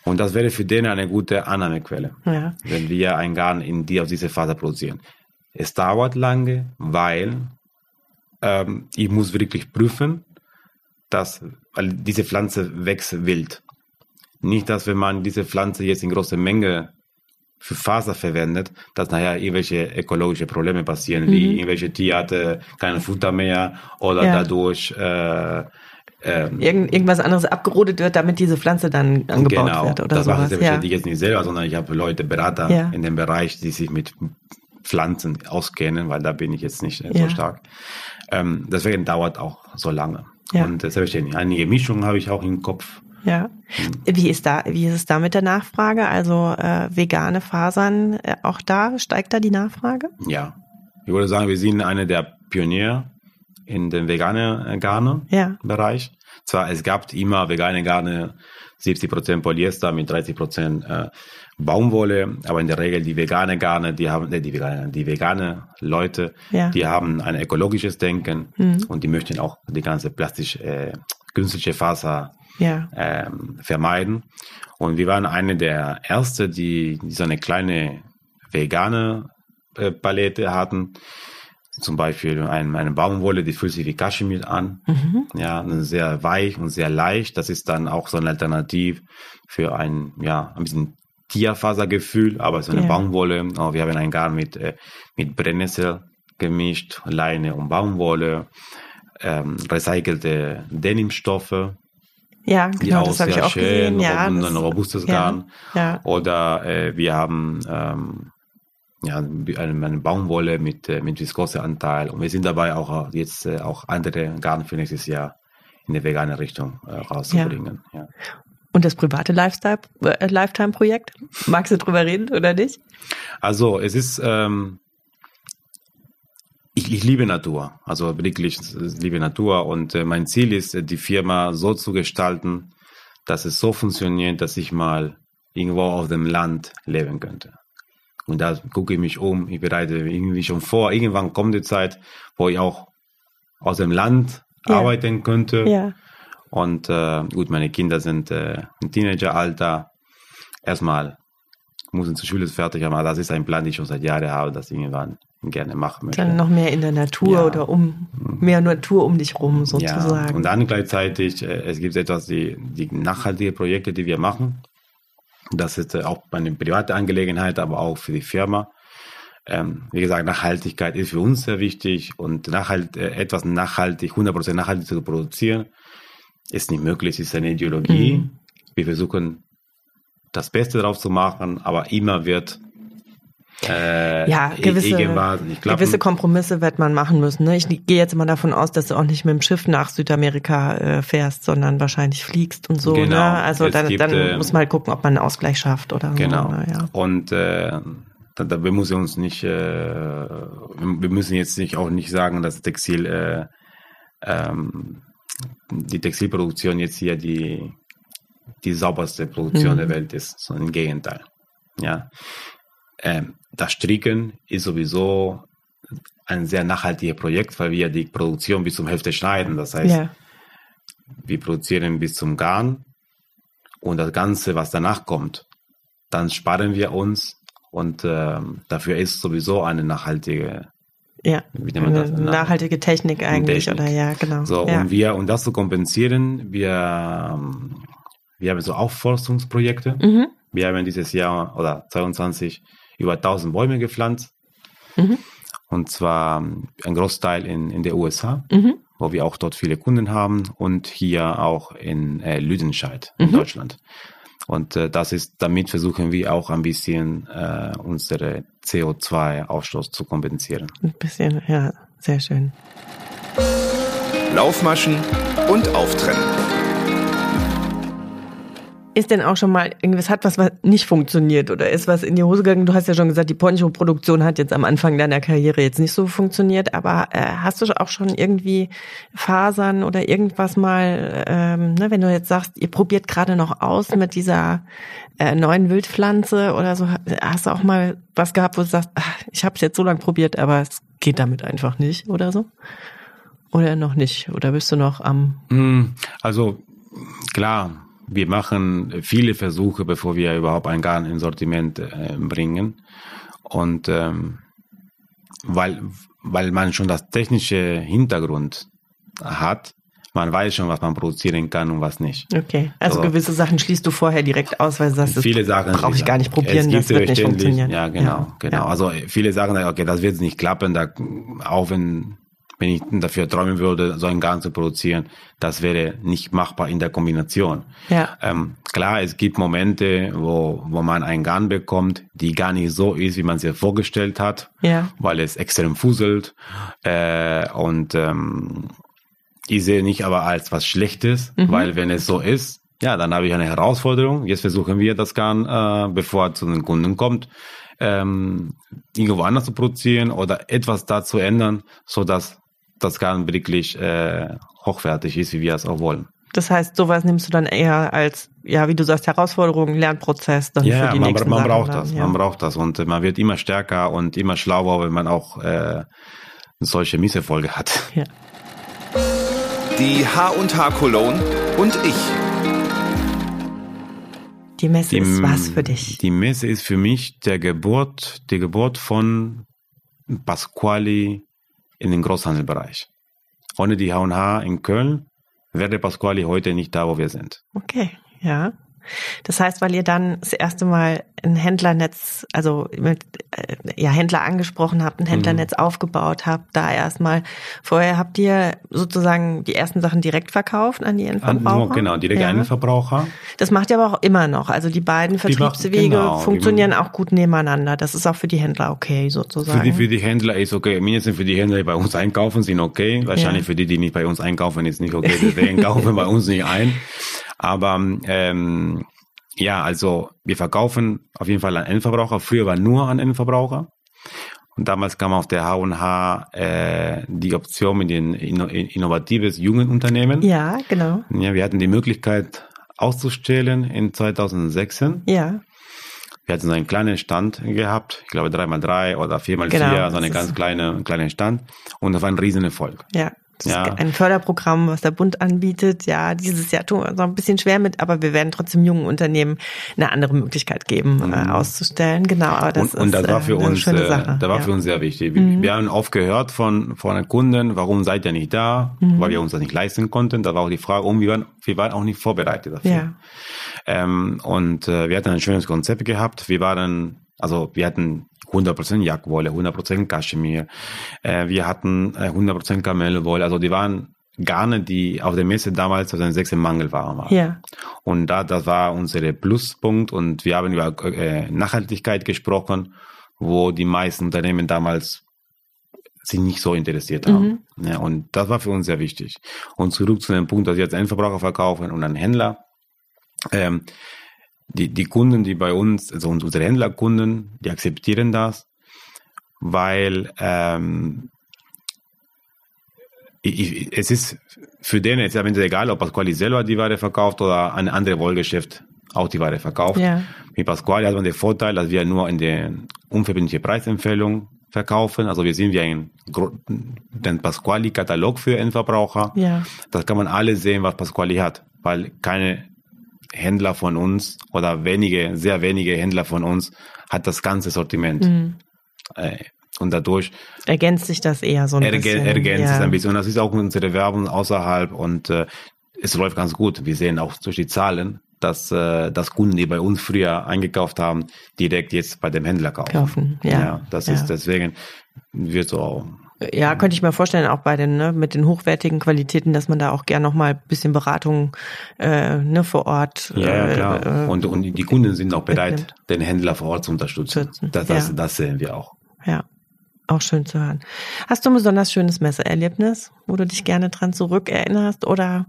Und das wäre für den eine gute Annahmequelle Ja. wenn wir ein Garn in die aus dieser Faser produzieren. Es dauert lange, weil ähm, ich muss wirklich prüfen, dass weil diese Pflanze wächst wild. Nicht, dass wenn man diese Pflanze jetzt in großer Menge für Faser verwendet, dass nachher irgendwelche ökologische Probleme passieren, wie irgendwelche Tierarten keine Futter mehr oder Ja. dadurch äh, ähm, Irgend, irgendwas anderes abgerodet wird, damit diese Pflanze dann angebaut genau, wird oder das mache sowas. ich Ja. selbstverständlich jetzt nicht selber, sondern ich habe Leute, Berater Ja. in dem Bereich, die sich mit Pflanzen auskennen, weil da bin ich jetzt nicht äh, so stark. Ähm, deswegen dauert auch so lange. Und äh, selbstverständlich, einige Mischungen habe ich auch im Kopf. Ja. Wie ist da, wie ist es da mit der Nachfrage? Also äh, vegane Fasern, äh, auch da steigt da die Nachfrage? Ja, ich würde sagen, wir sind eine der Pioniere in dem veganen äh, Garne-Bereich. Ja. Zwar, es gab immer vegane Garne, 70% Polyester mit 30% äh, Baumwolle, aber in der Regel die vegane Garne, die haben, äh, die vegane, die vegane Leute, Ja. die haben ein ökologisches Denken Mhm. und die möchten auch die ganze plastisch, äh, künstliche Faser Ja. ähm, vermeiden. Und wir waren eine der ersten, die, die so eine kleine vegane äh, Palette hatten. Zum Beispiel ein, eine Baumwolle, die fühlt sich wie Kaschmir an. Mhm. Ja, sehr weich und sehr leicht. Das ist dann auch so eine Alternativ für ein, ja, ein bisschen Tierfasergefühl, aber so eine Ja. Baumwolle. Oh, wir haben ein Garn mit, äh, mit Brennnessel gemischt, Leine und Baumwolle, ähm, recycelte Denimstoffe, Ja, genau, das habe ich auch gesehen. schön, Ja, und das- ein robustes ja, Garn. Ja. Oder äh, wir haben ähm, ja, eine, eine Baumwolle mit, äh, mit Viskoseanteil. Und wir sind dabei auch äh, jetzt äh, auch andere Garn für nächstes Jahr in die vegane Richtung äh, rauszubringen. Ja. Und das private Lifestyle, äh, Lifetime-Projekt? Magst du drüber reden oder nicht? Also es ist, ähm, ich, ich liebe Natur, also wirklich ich liebe Natur und äh, mein Ziel ist, äh, die Firma so zu gestalten, dass es so funktioniert, dass ich mal irgendwo auf dem Land leben könnte. Und da gucke ich mich um, ich bereite irgendwie schon vor, irgendwann kommt die Zeit, wo ich auch aus dem Land Ja. arbeiten könnte. Ja. Und äh, gut, meine Kinder sind äh, im Teenageralter. Erstmal müssen zur Schule fertig haben, aber das ist ein Plan, den ich schon seit Jahren habe, das ich irgendwann gerne machen möchte. Dann noch mehr in der Natur Ja. oder um mehr Natur um dich rum ja, sozusagen. und dann gleichzeitig, äh, es gibt etwas, die, die nachhaltige Projekte, die wir machen. Das ist äh, auch eine private Angelegenheit, aber auch für die Firma. Ähm, wie gesagt, Nachhaltigkeit ist für uns sehr wichtig und nachhalt, äh, etwas nachhaltig, 100% nachhaltig zu produzieren, ist nicht möglich, ist eine Ideologie. Mhm. Wir versuchen das Beste drauf zu machen, aber immer wird äh, ja, gewisse, irgendwas nicht klappen. gewisse Kompromisse wird man machen müssen. Ne? Ich gehe jetzt mal davon aus, dass du auch nicht mit dem Schiff nach Südamerika äh, fährst, sondern wahrscheinlich fliegst und so. Genau. Ne? Also Es dann, gibt, dann äh, muss man halt gucken, ob man einen Ausgleich schafft oder Genau. so. Ne? Ja. Und äh, da, da, wir müssen uns nicht, äh, wir müssen jetzt nicht auch nicht sagen, dass Textil, äh, ähm, die Textilproduktion jetzt hier die, die sauberste Produktion Mhm. der Welt ist, sondern im Gegenteil. Ja. Ähm, das Stricken ist sowieso ein sehr nachhaltiges Projekt, weil wir die Produktion bis zum Hälfte schneiden. Das heißt, Ja. wir produzieren bis zum Garn und das Ganze, was danach kommt, dann sparen wir uns und ähm, dafür ist sowieso eine nachhaltige Ja, eine nachhaltige Technik eigentlich, Technik. oder ja, genau. So, ja. und wir, um das zu kompensieren, wir, ähm, wir haben so Aufforstungsprojekte. mhm. Wir haben dieses Jahr oder 22 über 1000 Bäume gepflanzt. Mhm. Und zwar ähm, ein Großteil in, in der USA, Mhm. wo wir auch dort viele Kunden haben und hier auch in äh, Lüdenscheid in Mhm. Deutschland. Und äh, das ist, damit versuchen wir auch ein bisschen äh, unsere CO2-Ausstoß zu kompensieren. Ein bisschen, ja, sehr schön. Laufmaschen und Auftrennen. Ist denn auch schon mal irgendwas hat was, was nicht funktioniert oder ist was in die Hose gegangen? Du hast ja schon gesagt, die Poncho-Produktion hat jetzt am Anfang deiner Karriere jetzt nicht so funktioniert, aber äh, hast du auch schon irgendwie Fasern oder irgendwas mal, ähm, ne, wenn du jetzt sagst, ihr probiert gerade noch aus mit dieser äh, neuen Wildpflanze oder so, hast du auch mal was gehabt, wo du sagst, ach, ich habe es jetzt so lange probiert, aber es geht damit einfach nicht oder so? Oder noch nicht? Oder bist du noch am Mm, Also klar, wir machen viele Versuche, bevor wir überhaupt ein Garn ins Sortiment äh, bringen. Und ähm, weil, weil man schon das technische Hintergrund hat, man weiß schon, was man produzieren kann und was nicht. Okay, also So. gewisse Sachen schließt du vorher direkt aus, weil du sagst, das Sachen brauche ich gar nicht probieren, das wird nicht funktionieren. Ja, genau, genau. Ja. Also viele sagen, okay, das wird nicht klappen, da, auch wenn, wenn ich dafür träumen würde, so ein Garn zu produzieren, das wäre nicht machbar in der Kombination. Ja. Ähm, klar, es gibt Momente, wo, wo man ein Garn bekommt, die gar nicht so ist, wie man sich vorgestellt hat, Ja. weil es extrem fuselt. Äh, und ähm, ich sehe nicht aber als was Schlechtes, Mhm. weil wenn es so ist, ja, dann habe ich eine Herausforderung. Jetzt versuchen wir das Garn, äh, bevor es zu den Kunden kommt, ähm, irgendwo anders zu produzieren oder etwas da zu ändern, so dass das Garn wirklich äh, hochwertig ist, wie wir es auch wollen. Das heißt, sowas nimmst du dann eher als, ja, wie du sagst, Herausforderung, Lernprozess dann Ja, für die man, nächsten man Sachen braucht dann, das, ja. man braucht das und äh, man wird immer stärker und immer schlauer, wenn man auch äh, solche Misserfolge hat. Ja. Die H&H Cologne und ich. Die Messe ist was für dich. Die Messe ist für mich der Geburt, die Geburt von Pasquali in den Großhandelbereich. Ohne die H&H in Köln wäre Pasquali heute nicht da, wo wir sind. Okay, ja. Das heißt, weil ihr dann das erste Mal ein Händlernetz, also mit äh, ja Händler angesprochen habt, ein Mhm. Händlernetz aufgebaut habt, da erstmal vorher habt ihr sozusagen die ersten Sachen direkt verkauft an die An- Endverbraucher. nur, genau, direkt ja. an den Verbraucher. Das macht ihr aber auch immer noch. Also die beiden Vertriebswege genau, funktionieren auch gut nebeneinander. Das ist auch für die Händler okay, sozusagen. Für die, für die Händler ist okay. Mindestens für die Händler, die bei uns einkaufen, sind okay. Wahrscheinlich Ja. für die, die nicht bei uns einkaufen, ist nicht okay. Deswegen kaufen bei uns nicht ein. Aber ähm, ja, also wir verkaufen auf jeden Fall an Endverbraucher. Früher war nur an Endverbraucher. Und damals kam auf der H&H äh, die Option mit den inno innovatives jungen Unternehmen. ja, genau. Ja, wir hatten die Möglichkeit auszustellen in 2016. Ja, Wir hatten so einen kleinen Stand gehabt, ich glaube 3x3 oder 4x4, Genau, so eine das ganz ist- kleine, kleinen Stand. Und das war ein Riesenerfolg. ja. Das Ja. ist ein Förderprogramm, was der Bund anbietet. Ja, dieses Jahr tun wir uns noch ein bisschen schwer mit, aber wir werden trotzdem jungen Unternehmen eine andere Möglichkeit geben, äh, auszustellen. Genau, aber das und, und das ist war äh, für eine uns, schöne äh, Sache. das war ja. Mhm. für uns sehr wichtig. Wir, wir haben oft gehört von, von den Kunden, warum seid ihr nicht da? Mhm. Weil wir uns das nicht leisten konnten. Da war auch die Frage, und wir waren, wir waren auch nicht vorbereitet dafür. Ja. Ähm, und äh, wir hatten ein schönes Konzept gehabt. Wir waren, also wir hatten 100% Jagdwolle, 100% Kaschmir. Äh, wir hatten äh, 100% Kamelwolle. Also die waren Garne, die auf der Messe damals 2006 im Mangelware waren. Ja, Und da, das war unser Pluspunkt und wir haben über äh, Nachhaltigkeit gesprochen, wo die meisten Unternehmen damals sich nicht so interessiert haben. Ja, und das war für uns sehr wichtig. Und zurück zu dem Punkt, dass wir jetzt einen Verbraucher verkaufen und einen Händler. Ähm, die, die Kunden, die bei uns, also unsere Händlerkunden, die akzeptieren das, weil ähm, ich, es ist für den jetzt am Ende egal, ob Pasquali selber die Ware verkauft oder ein anderes Wollgeschäft auch die Ware verkauft. Ja. Mit Pasquali hat man den Vorteil, dass wir nur in der unverbindliche Preisempfehlung verkaufen. Also wir sind wie ein den Pasquali-Katalog für Endverbraucher. Ja. Das kann man alles sehen, was Pasquali hat, weil keine Händler von uns oder wenige, sehr wenige Händler von uns hat das ganze Sortiment. Mhm. Äh, Und dadurch ergänzt sich das eher so ein ergän bisschen. ergänzt ja. es ein bisschen. Und das ist auch unsere Werbung außerhalb und äh, es läuft ganz gut. Wir sehen auch durch die Zahlen, dass, äh, dass Kunden, die bei uns früher eingekauft haben, direkt jetzt bei dem Händler kaufen. Kaufen, ja. das Ja. ist deswegen wird so Ja, könnte ich mir vorstellen, auch bei den, ne, mit den hochwertigen Qualitäten, dass man da auch gern nochmal ein bisschen Beratung äh, ne, vor Ort. Ja, ja äh, klar. äh, und, und die Kunden sind auch bereit, mitnimmt. den Händler vor Ort zu unterstützen. Das, das, ja. das sehen wir auch. Ja, auch schön zu hören. Hast du ein besonders schönes Messeerlebnis, wo du dich gerne dran zurückerinnerst oder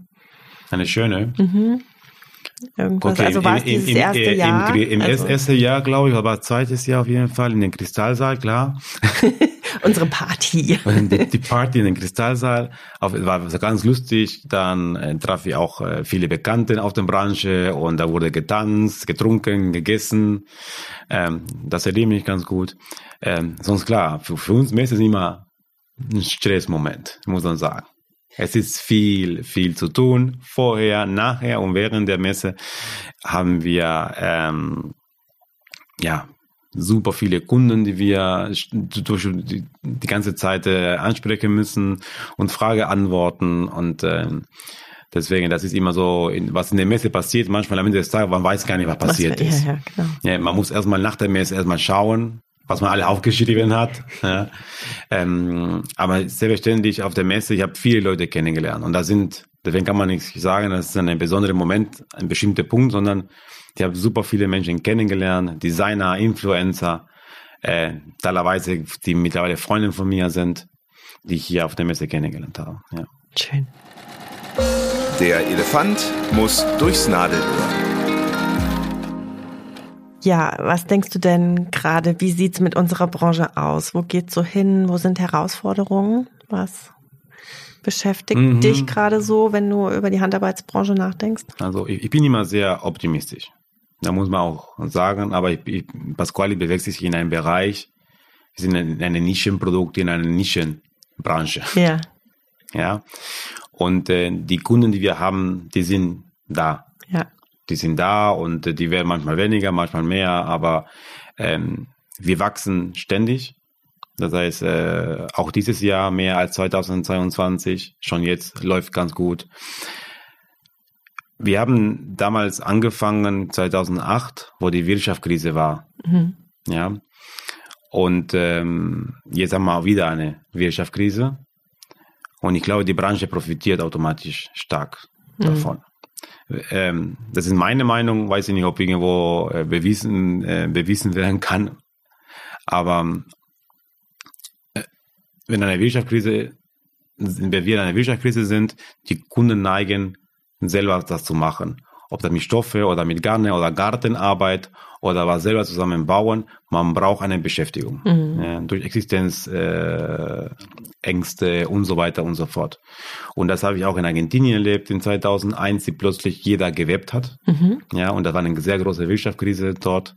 Eine schöne. mhm, irgendwas? also war es dieses im, erste äh, Jahr? Im, im also, ersten Jahr, glaube ich, aber zweites Jahr auf jeden Fall in den Kristallsaal, klar. unsere Party. Die, Party in den Kristallsaal auf, war ganz lustig. Dann äh, traf ich auch äh, viele Bekannte auf der Branche und da wurde getanzt, getrunken, gegessen. Ähm, das erlebe ich ganz gut. Ähm, sonst klar, für, für uns Messe ist immer ein Stressmoment, muss man sagen. Es ist viel, viel zu tun. Vorher, nachher und während der Messe haben wir ähm, ja super viele Kunden, die wir durch die, die ganze Zeit äh, ansprechen müssen und Frage antworten und ähm, deswegen, das ist immer so, in, was in der Messe passiert, manchmal am Ende des Tages, man weiß gar nicht, was Was- passiert ja, ist. ja, genau. Ja, man muss erstmal nach der Messe erstmal schauen, was man alle aufgeschrieben hat. Ja. Ähm, aber selbstverständlich auf der Messe, ich habe viele Leute kennengelernt und da sind, deswegen kann man nicht sagen, das ist ein besonderer Moment, ein bestimmter Punkt, sondern ich habe super viele Menschen kennengelernt, Designer, Influencer, äh, teilweise, die mittlerweile Freunde von mir sind, die ich hier auf der Messe kennengelernt habe. Ja. Schön. Der Elefant muss durchs Nadelöhr. Ja, was denkst du denn gerade, wie sieht's mit unserer Branche aus? Wo geht's so hin? Wo sind Herausforderungen? Was beschäftigt Mhm. dich gerade so, wenn du über die Handarbeitsbranche nachdenkst? Also ich, ich bin immer sehr optimistisch. Da muss man auch sagen, aber ich, ich, Pasquali bewegt sich in einem Bereich, wir sind in einem Nischenprodukt, in einer Nischenbranche. Ja, Ja. Und äh, die Kunden, die wir haben, die sind da. ja, Die sind da und äh, die werden manchmal weniger, manchmal mehr, aber ähm, wir wachsen ständig. Das heißt, äh, auch dieses Jahr mehr als 2022, schon jetzt läuft ganz gut. Wir haben damals angefangen, 2008, wo die Wirtschaftskrise war. mhm. Ja. Und ähm, jetzt haben wir auch wieder eine Wirtschaftskrise. Und ich glaube, die Branche profitiert automatisch stark davon. Ähm, das ist meine Meinung, weiß ich nicht, ob irgendwo äh, bewiesen, äh, bewiesen werden kann. Aber äh, wenn eine Wirtschaftskrise, wenn wir in einer Wirtschaftskrise sind, die Kunden neigen, selber das zu machen. Ob das mit Stoffe oder mit Garne oder Gartenarbeit oder was selber zusammen bauen, man braucht eine Beschäftigung. Ja, durch Existenzängste äh, und so weiter und so fort. Und das habe ich auch in Argentinien erlebt in 2001, die plötzlich jeder gewebt hat. Mhm. Ja, und da war eine sehr große Wirtschaftskrise dort.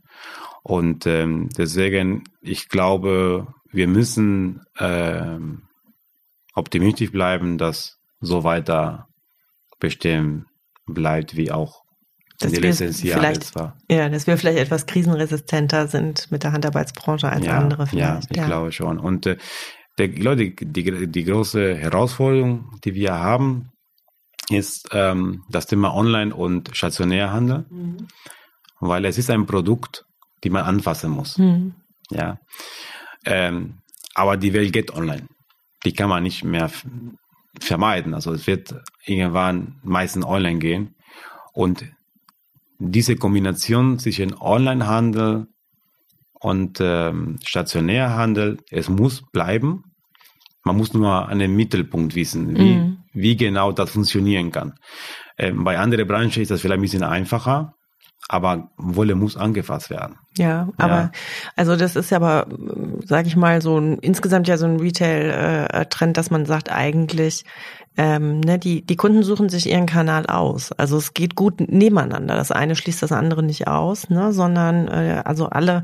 Und ähm, deswegen, ich glaube, wir müssen ähm, optimistisch bleiben, dass so weiter bestehen bleibt, wie auch Dass in den letzten Jahren war. ja, dass wir vielleicht etwas krisenresistenter sind mit der Handarbeitsbranche als ja, andere ja, vielleicht. ich glaube schon. Und äh, der, glaube, die, die, große Herausforderung, die wir haben, ist ähm, das Thema Online- und Stationärhandel, Mhm. weil es ist ein Produkt, die man anfassen muss. Mhm. Ja. Ähm, aber die Welt geht online. Die kann man nicht mehr vermeiden. Also es wird irgendwann meistens online gehen. Und diese Kombination zwischen Onlinehandel und ähm, Stationärhandel, es muss bleiben. Man muss nur an den Mittelpunkt wissen, wie, Mhm. wie genau das funktionieren kann. Ähm, bei anderen Branchen ist das vielleicht ein bisschen einfacher, aber Wolle muss angefasst werden. Ja, aber Ja. also das ist ja aber, sage ich mal, so ein insgesamt ja so ein Retail-Trend, dass man sagt, eigentlich ähm, ne, die, die Kunden suchen sich ihren Kanal aus. Also es geht gut nebeneinander. Das eine schließt das andere nicht aus, ne, sondern äh, also alle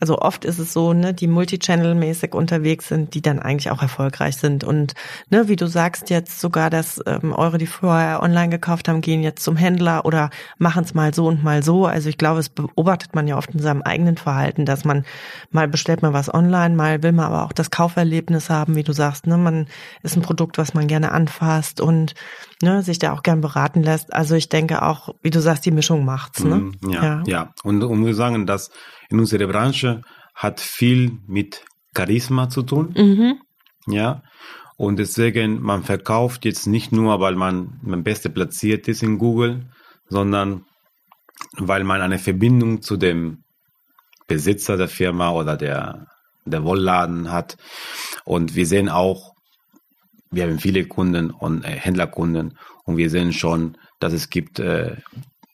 also oft ist es so, ne, die Multichannel-mäßig unterwegs sind, die dann eigentlich auch erfolgreich sind. Und ne, wie du sagst jetzt sogar, dass ähm, eure, die vorher online gekauft haben, gehen jetzt zum Händler oder machen es mal so und mal so. Also ich glaube, es beobachtet man ja oft in seinem eigenen Verhalten, dass man mal bestellt man was online, mal will man aber auch das Kauferlebnis haben, wie du sagst. Ne, man ist ein Produkt, was man gerne anfasst und ne, sich da auch gern beraten lässt. Also ich denke auch, wie du sagst, die Mischung macht's. Ne? Mm, ja, ja, ja. Und, und wir sagen, dass in unserer Branche hat viel mit Charisma zu tun. Mhm. Ja. Und deswegen, man verkauft jetzt nicht nur, weil man am besten platziert ist in Google, sondern weil man eine Verbindung zu dem Besitzer der Firma oder der, der Wollladen hat. Und wir sehen auch, wir haben viele Kunden und äh, Händlerkunden und wir sehen schon, dass es gibt äh,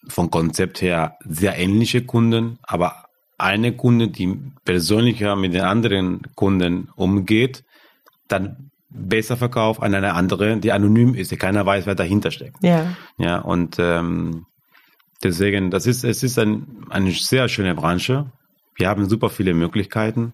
vom Konzept her sehr ähnliche Kunden, aber eine Kunde, die persönlicher mit den anderen Kunden umgeht, dann besser verkauft an eine andere, die anonym ist, die keiner weiß, wer dahinter steckt. Ja. Ja, und ähm, deswegen, das ist, es ist ein, eine sehr schöne Branche. Wir haben super viele Möglichkeiten.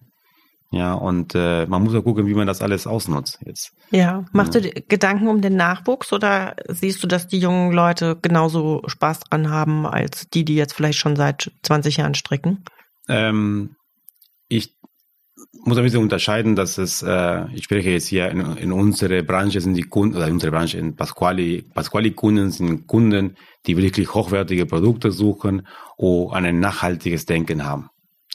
Ja, und äh, man muss ja gucken, wie man das alles ausnutzt jetzt. Ja, machst ja. du Gedanken um den Nachwuchs oder siehst du, dass die jungen Leute genauso Spaß dran haben als die, die jetzt vielleicht schon seit 20 Jahren stricken? Ähm, ich muss ein bisschen unterscheiden, dass es, äh, ich spreche jetzt hier in, in unserer Branche sind die Kunden, oder in unserer Branche in Pasquali, Pasquali Kunden sind Kunden, die wirklich hochwertige Produkte suchen und ein nachhaltiges Denken haben.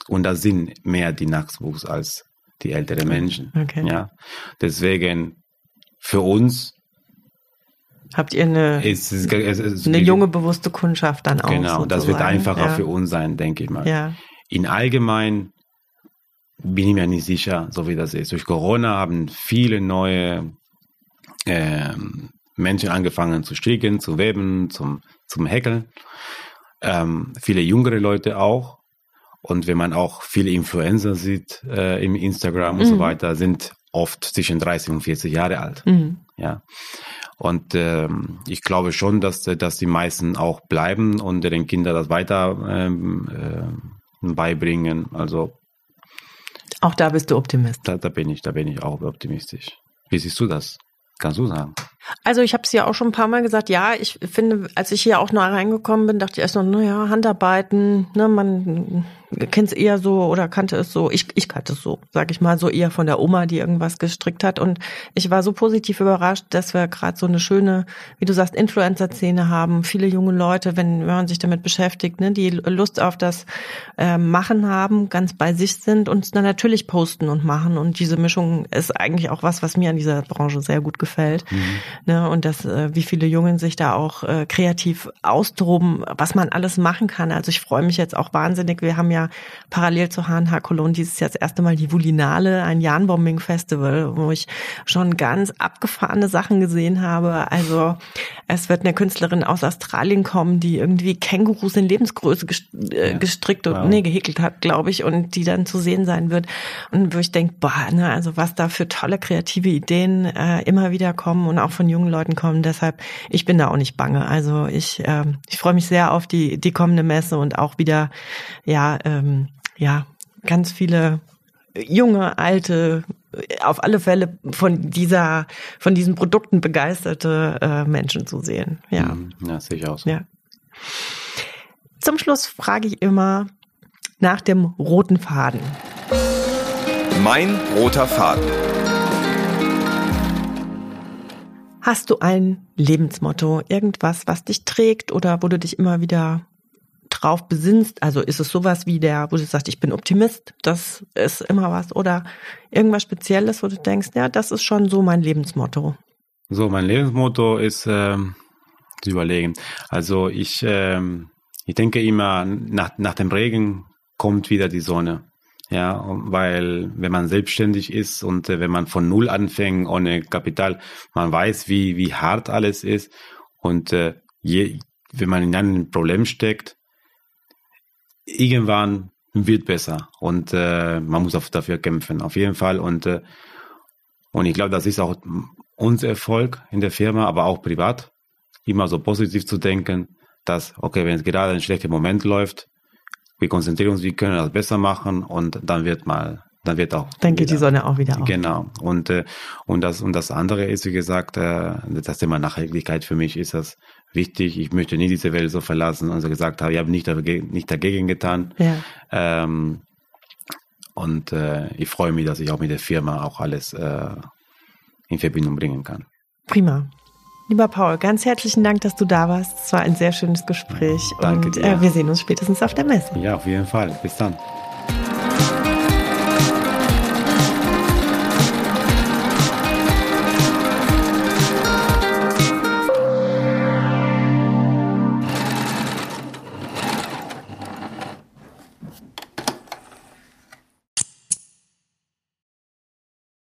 Und das sind mehr die Nachwuchs als die älteren Menschen. Okay. Ja. Deswegen für uns Habt ihr eine, es ist, es ist, eine junge, bewusste Kundschaft dann auch? Genau, sozusagen. das wird einfacher ja. für uns sein, denke ich mal. Ja. In allgemein bin ich mir nicht sicher, so wie das ist. Durch Corona haben viele neue äh, Menschen angefangen zu stricken, zu weben, zum, zum Häkeln. Ähm, viele jüngere Leute auch. Und wenn man auch viele Influencer sieht äh, im Instagram und so mhm. weiter, sind oft zwischen 30 und 40 Jahre alt. Mhm. Ja. Und ähm, ich glaube schon, dass, dass die meisten auch bleiben und den Kindern das weiter ähm, äh, beibringen. Also auch da bist du Optimist. Da, da bin ich, da bin ich auch optimistisch. Wie siehst du das? Kannst du sagen? Also ich habe es ja auch schon ein paar Mal gesagt, ja, ich finde, als ich hier auch neu reingekommen bin, dachte ich erst noch, naja, Handarbeiten, ne, man kennt es eher so oder kannte es so. Ich, ich kannte es so, sag ich mal, so eher von der Oma, die irgendwas gestrickt hat. Und ich war so positiv überrascht, dass wir gerade so eine schöne, wie du sagst, Influencer-Szene haben. Viele junge Leute, wenn, wenn man sich damit beschäftigt, ne, die Lust auf das äh, Machen haben, ganz bei sich sind und dann natürlich posten und machen. Und diese Mischung ist eigentlich auch was, was mir an dieser Branche sehr gut gefällt. Mhm. Ne, und dass, äh, wie viele Jungen sich da auch äh, kreativ austoben, was man alles machen kann. Also ich freue mich jetzt auch wahnsinnig. Wir haben ja ja parallel zu HNH Cologne dieses Jahr das erste Mal die Vulinale, ein Jahnbombing-Festival, wo ich schon ganz abgefahrene Sachen gesehen habe. Also es wird eine Künstlerin aus Australien kommen, die irgendwie Kängurus in Lebensgröße äh, gestrickt und wow. nee, gehäkelt hat, glaube ich, und die dann zu sehen sein wird. Und wo ich denke, boah, ne, also was da für tolle kreative Ideen äh, immer wieder kommen und auch von jungen Leuten kommen. Deshalb, ich bin da auch nicht bange. Also ich, äh, ich freue mich sehr auf die, die kommende Messe und auch wieder, ja, ähm, ja, ganz viele junge, alte, auf alle Fälle von dieser, von diesen Produkten begeisterte äh, Menschen zu sehen. Ja, mhm. ja sehe ich auch so. Ja. Zum Schluss frage ich immer nach dem roten Faden. Mein roter Faden. Hast du ein Lebensmotto, irgendwas, was dich trägt oder wo du dich immer wieder drauf besinnst? Also ist es sowas wie der, wo du sagst, ich bin Optimist, das ist immer was oder irgendwas Spezielles, wo du denkst, ja, das ist schon so mein Lebensmotto. So, mein Lebensmotto ist ähm, zu überlegen. Also ich, ähm, ich denke immer, nach, nach dem Regen kommt wieder die Sonne. Ja, weil wenn man selbstständig ist und äh, wenn man von Null anfängt, ohne Kapital, man weiß, wie, wie hart alles ist. Und äh, je, wenn man in einem Problem steckt, irgendwann wird besser und äh, man muss auch dafür kämpfen, auf jeden Fall. Und, äh, und ich glaube, das ist auch unser Erfolg in der Firma, aber auch privat, immer so positiv zu denken, dass, okay, wenn es gerade ein schlechter Moment läuft, wir konzentrieren uns, wir können das besser machen und dann wird mal, dann wird auch. Dann geht die Sonne auch wieder auf. Genau. Und, äh, und das, und das andere ist, wie gesagt, äh, das Thema Nachhaltigkeit für mich ist das wichtig. Ich möchte nie diese Welt so verlassen. Also gesagt habe, ich habe nicht, dagegen, nicht dagegen getan. Ja. Ähm, und äh, ich freue mich, dass ich auch mit der Firma auch alles äh, in Verbindung bringen kann. Prima. Lieber Paul, ganz herzlichen Dank, dass du da warst. Es war ein sehr schönes Gespräch. Danke und. Äh, wir sehen uns spätestens auf der Messe. Ja, auf jeden Fall. Bis dann.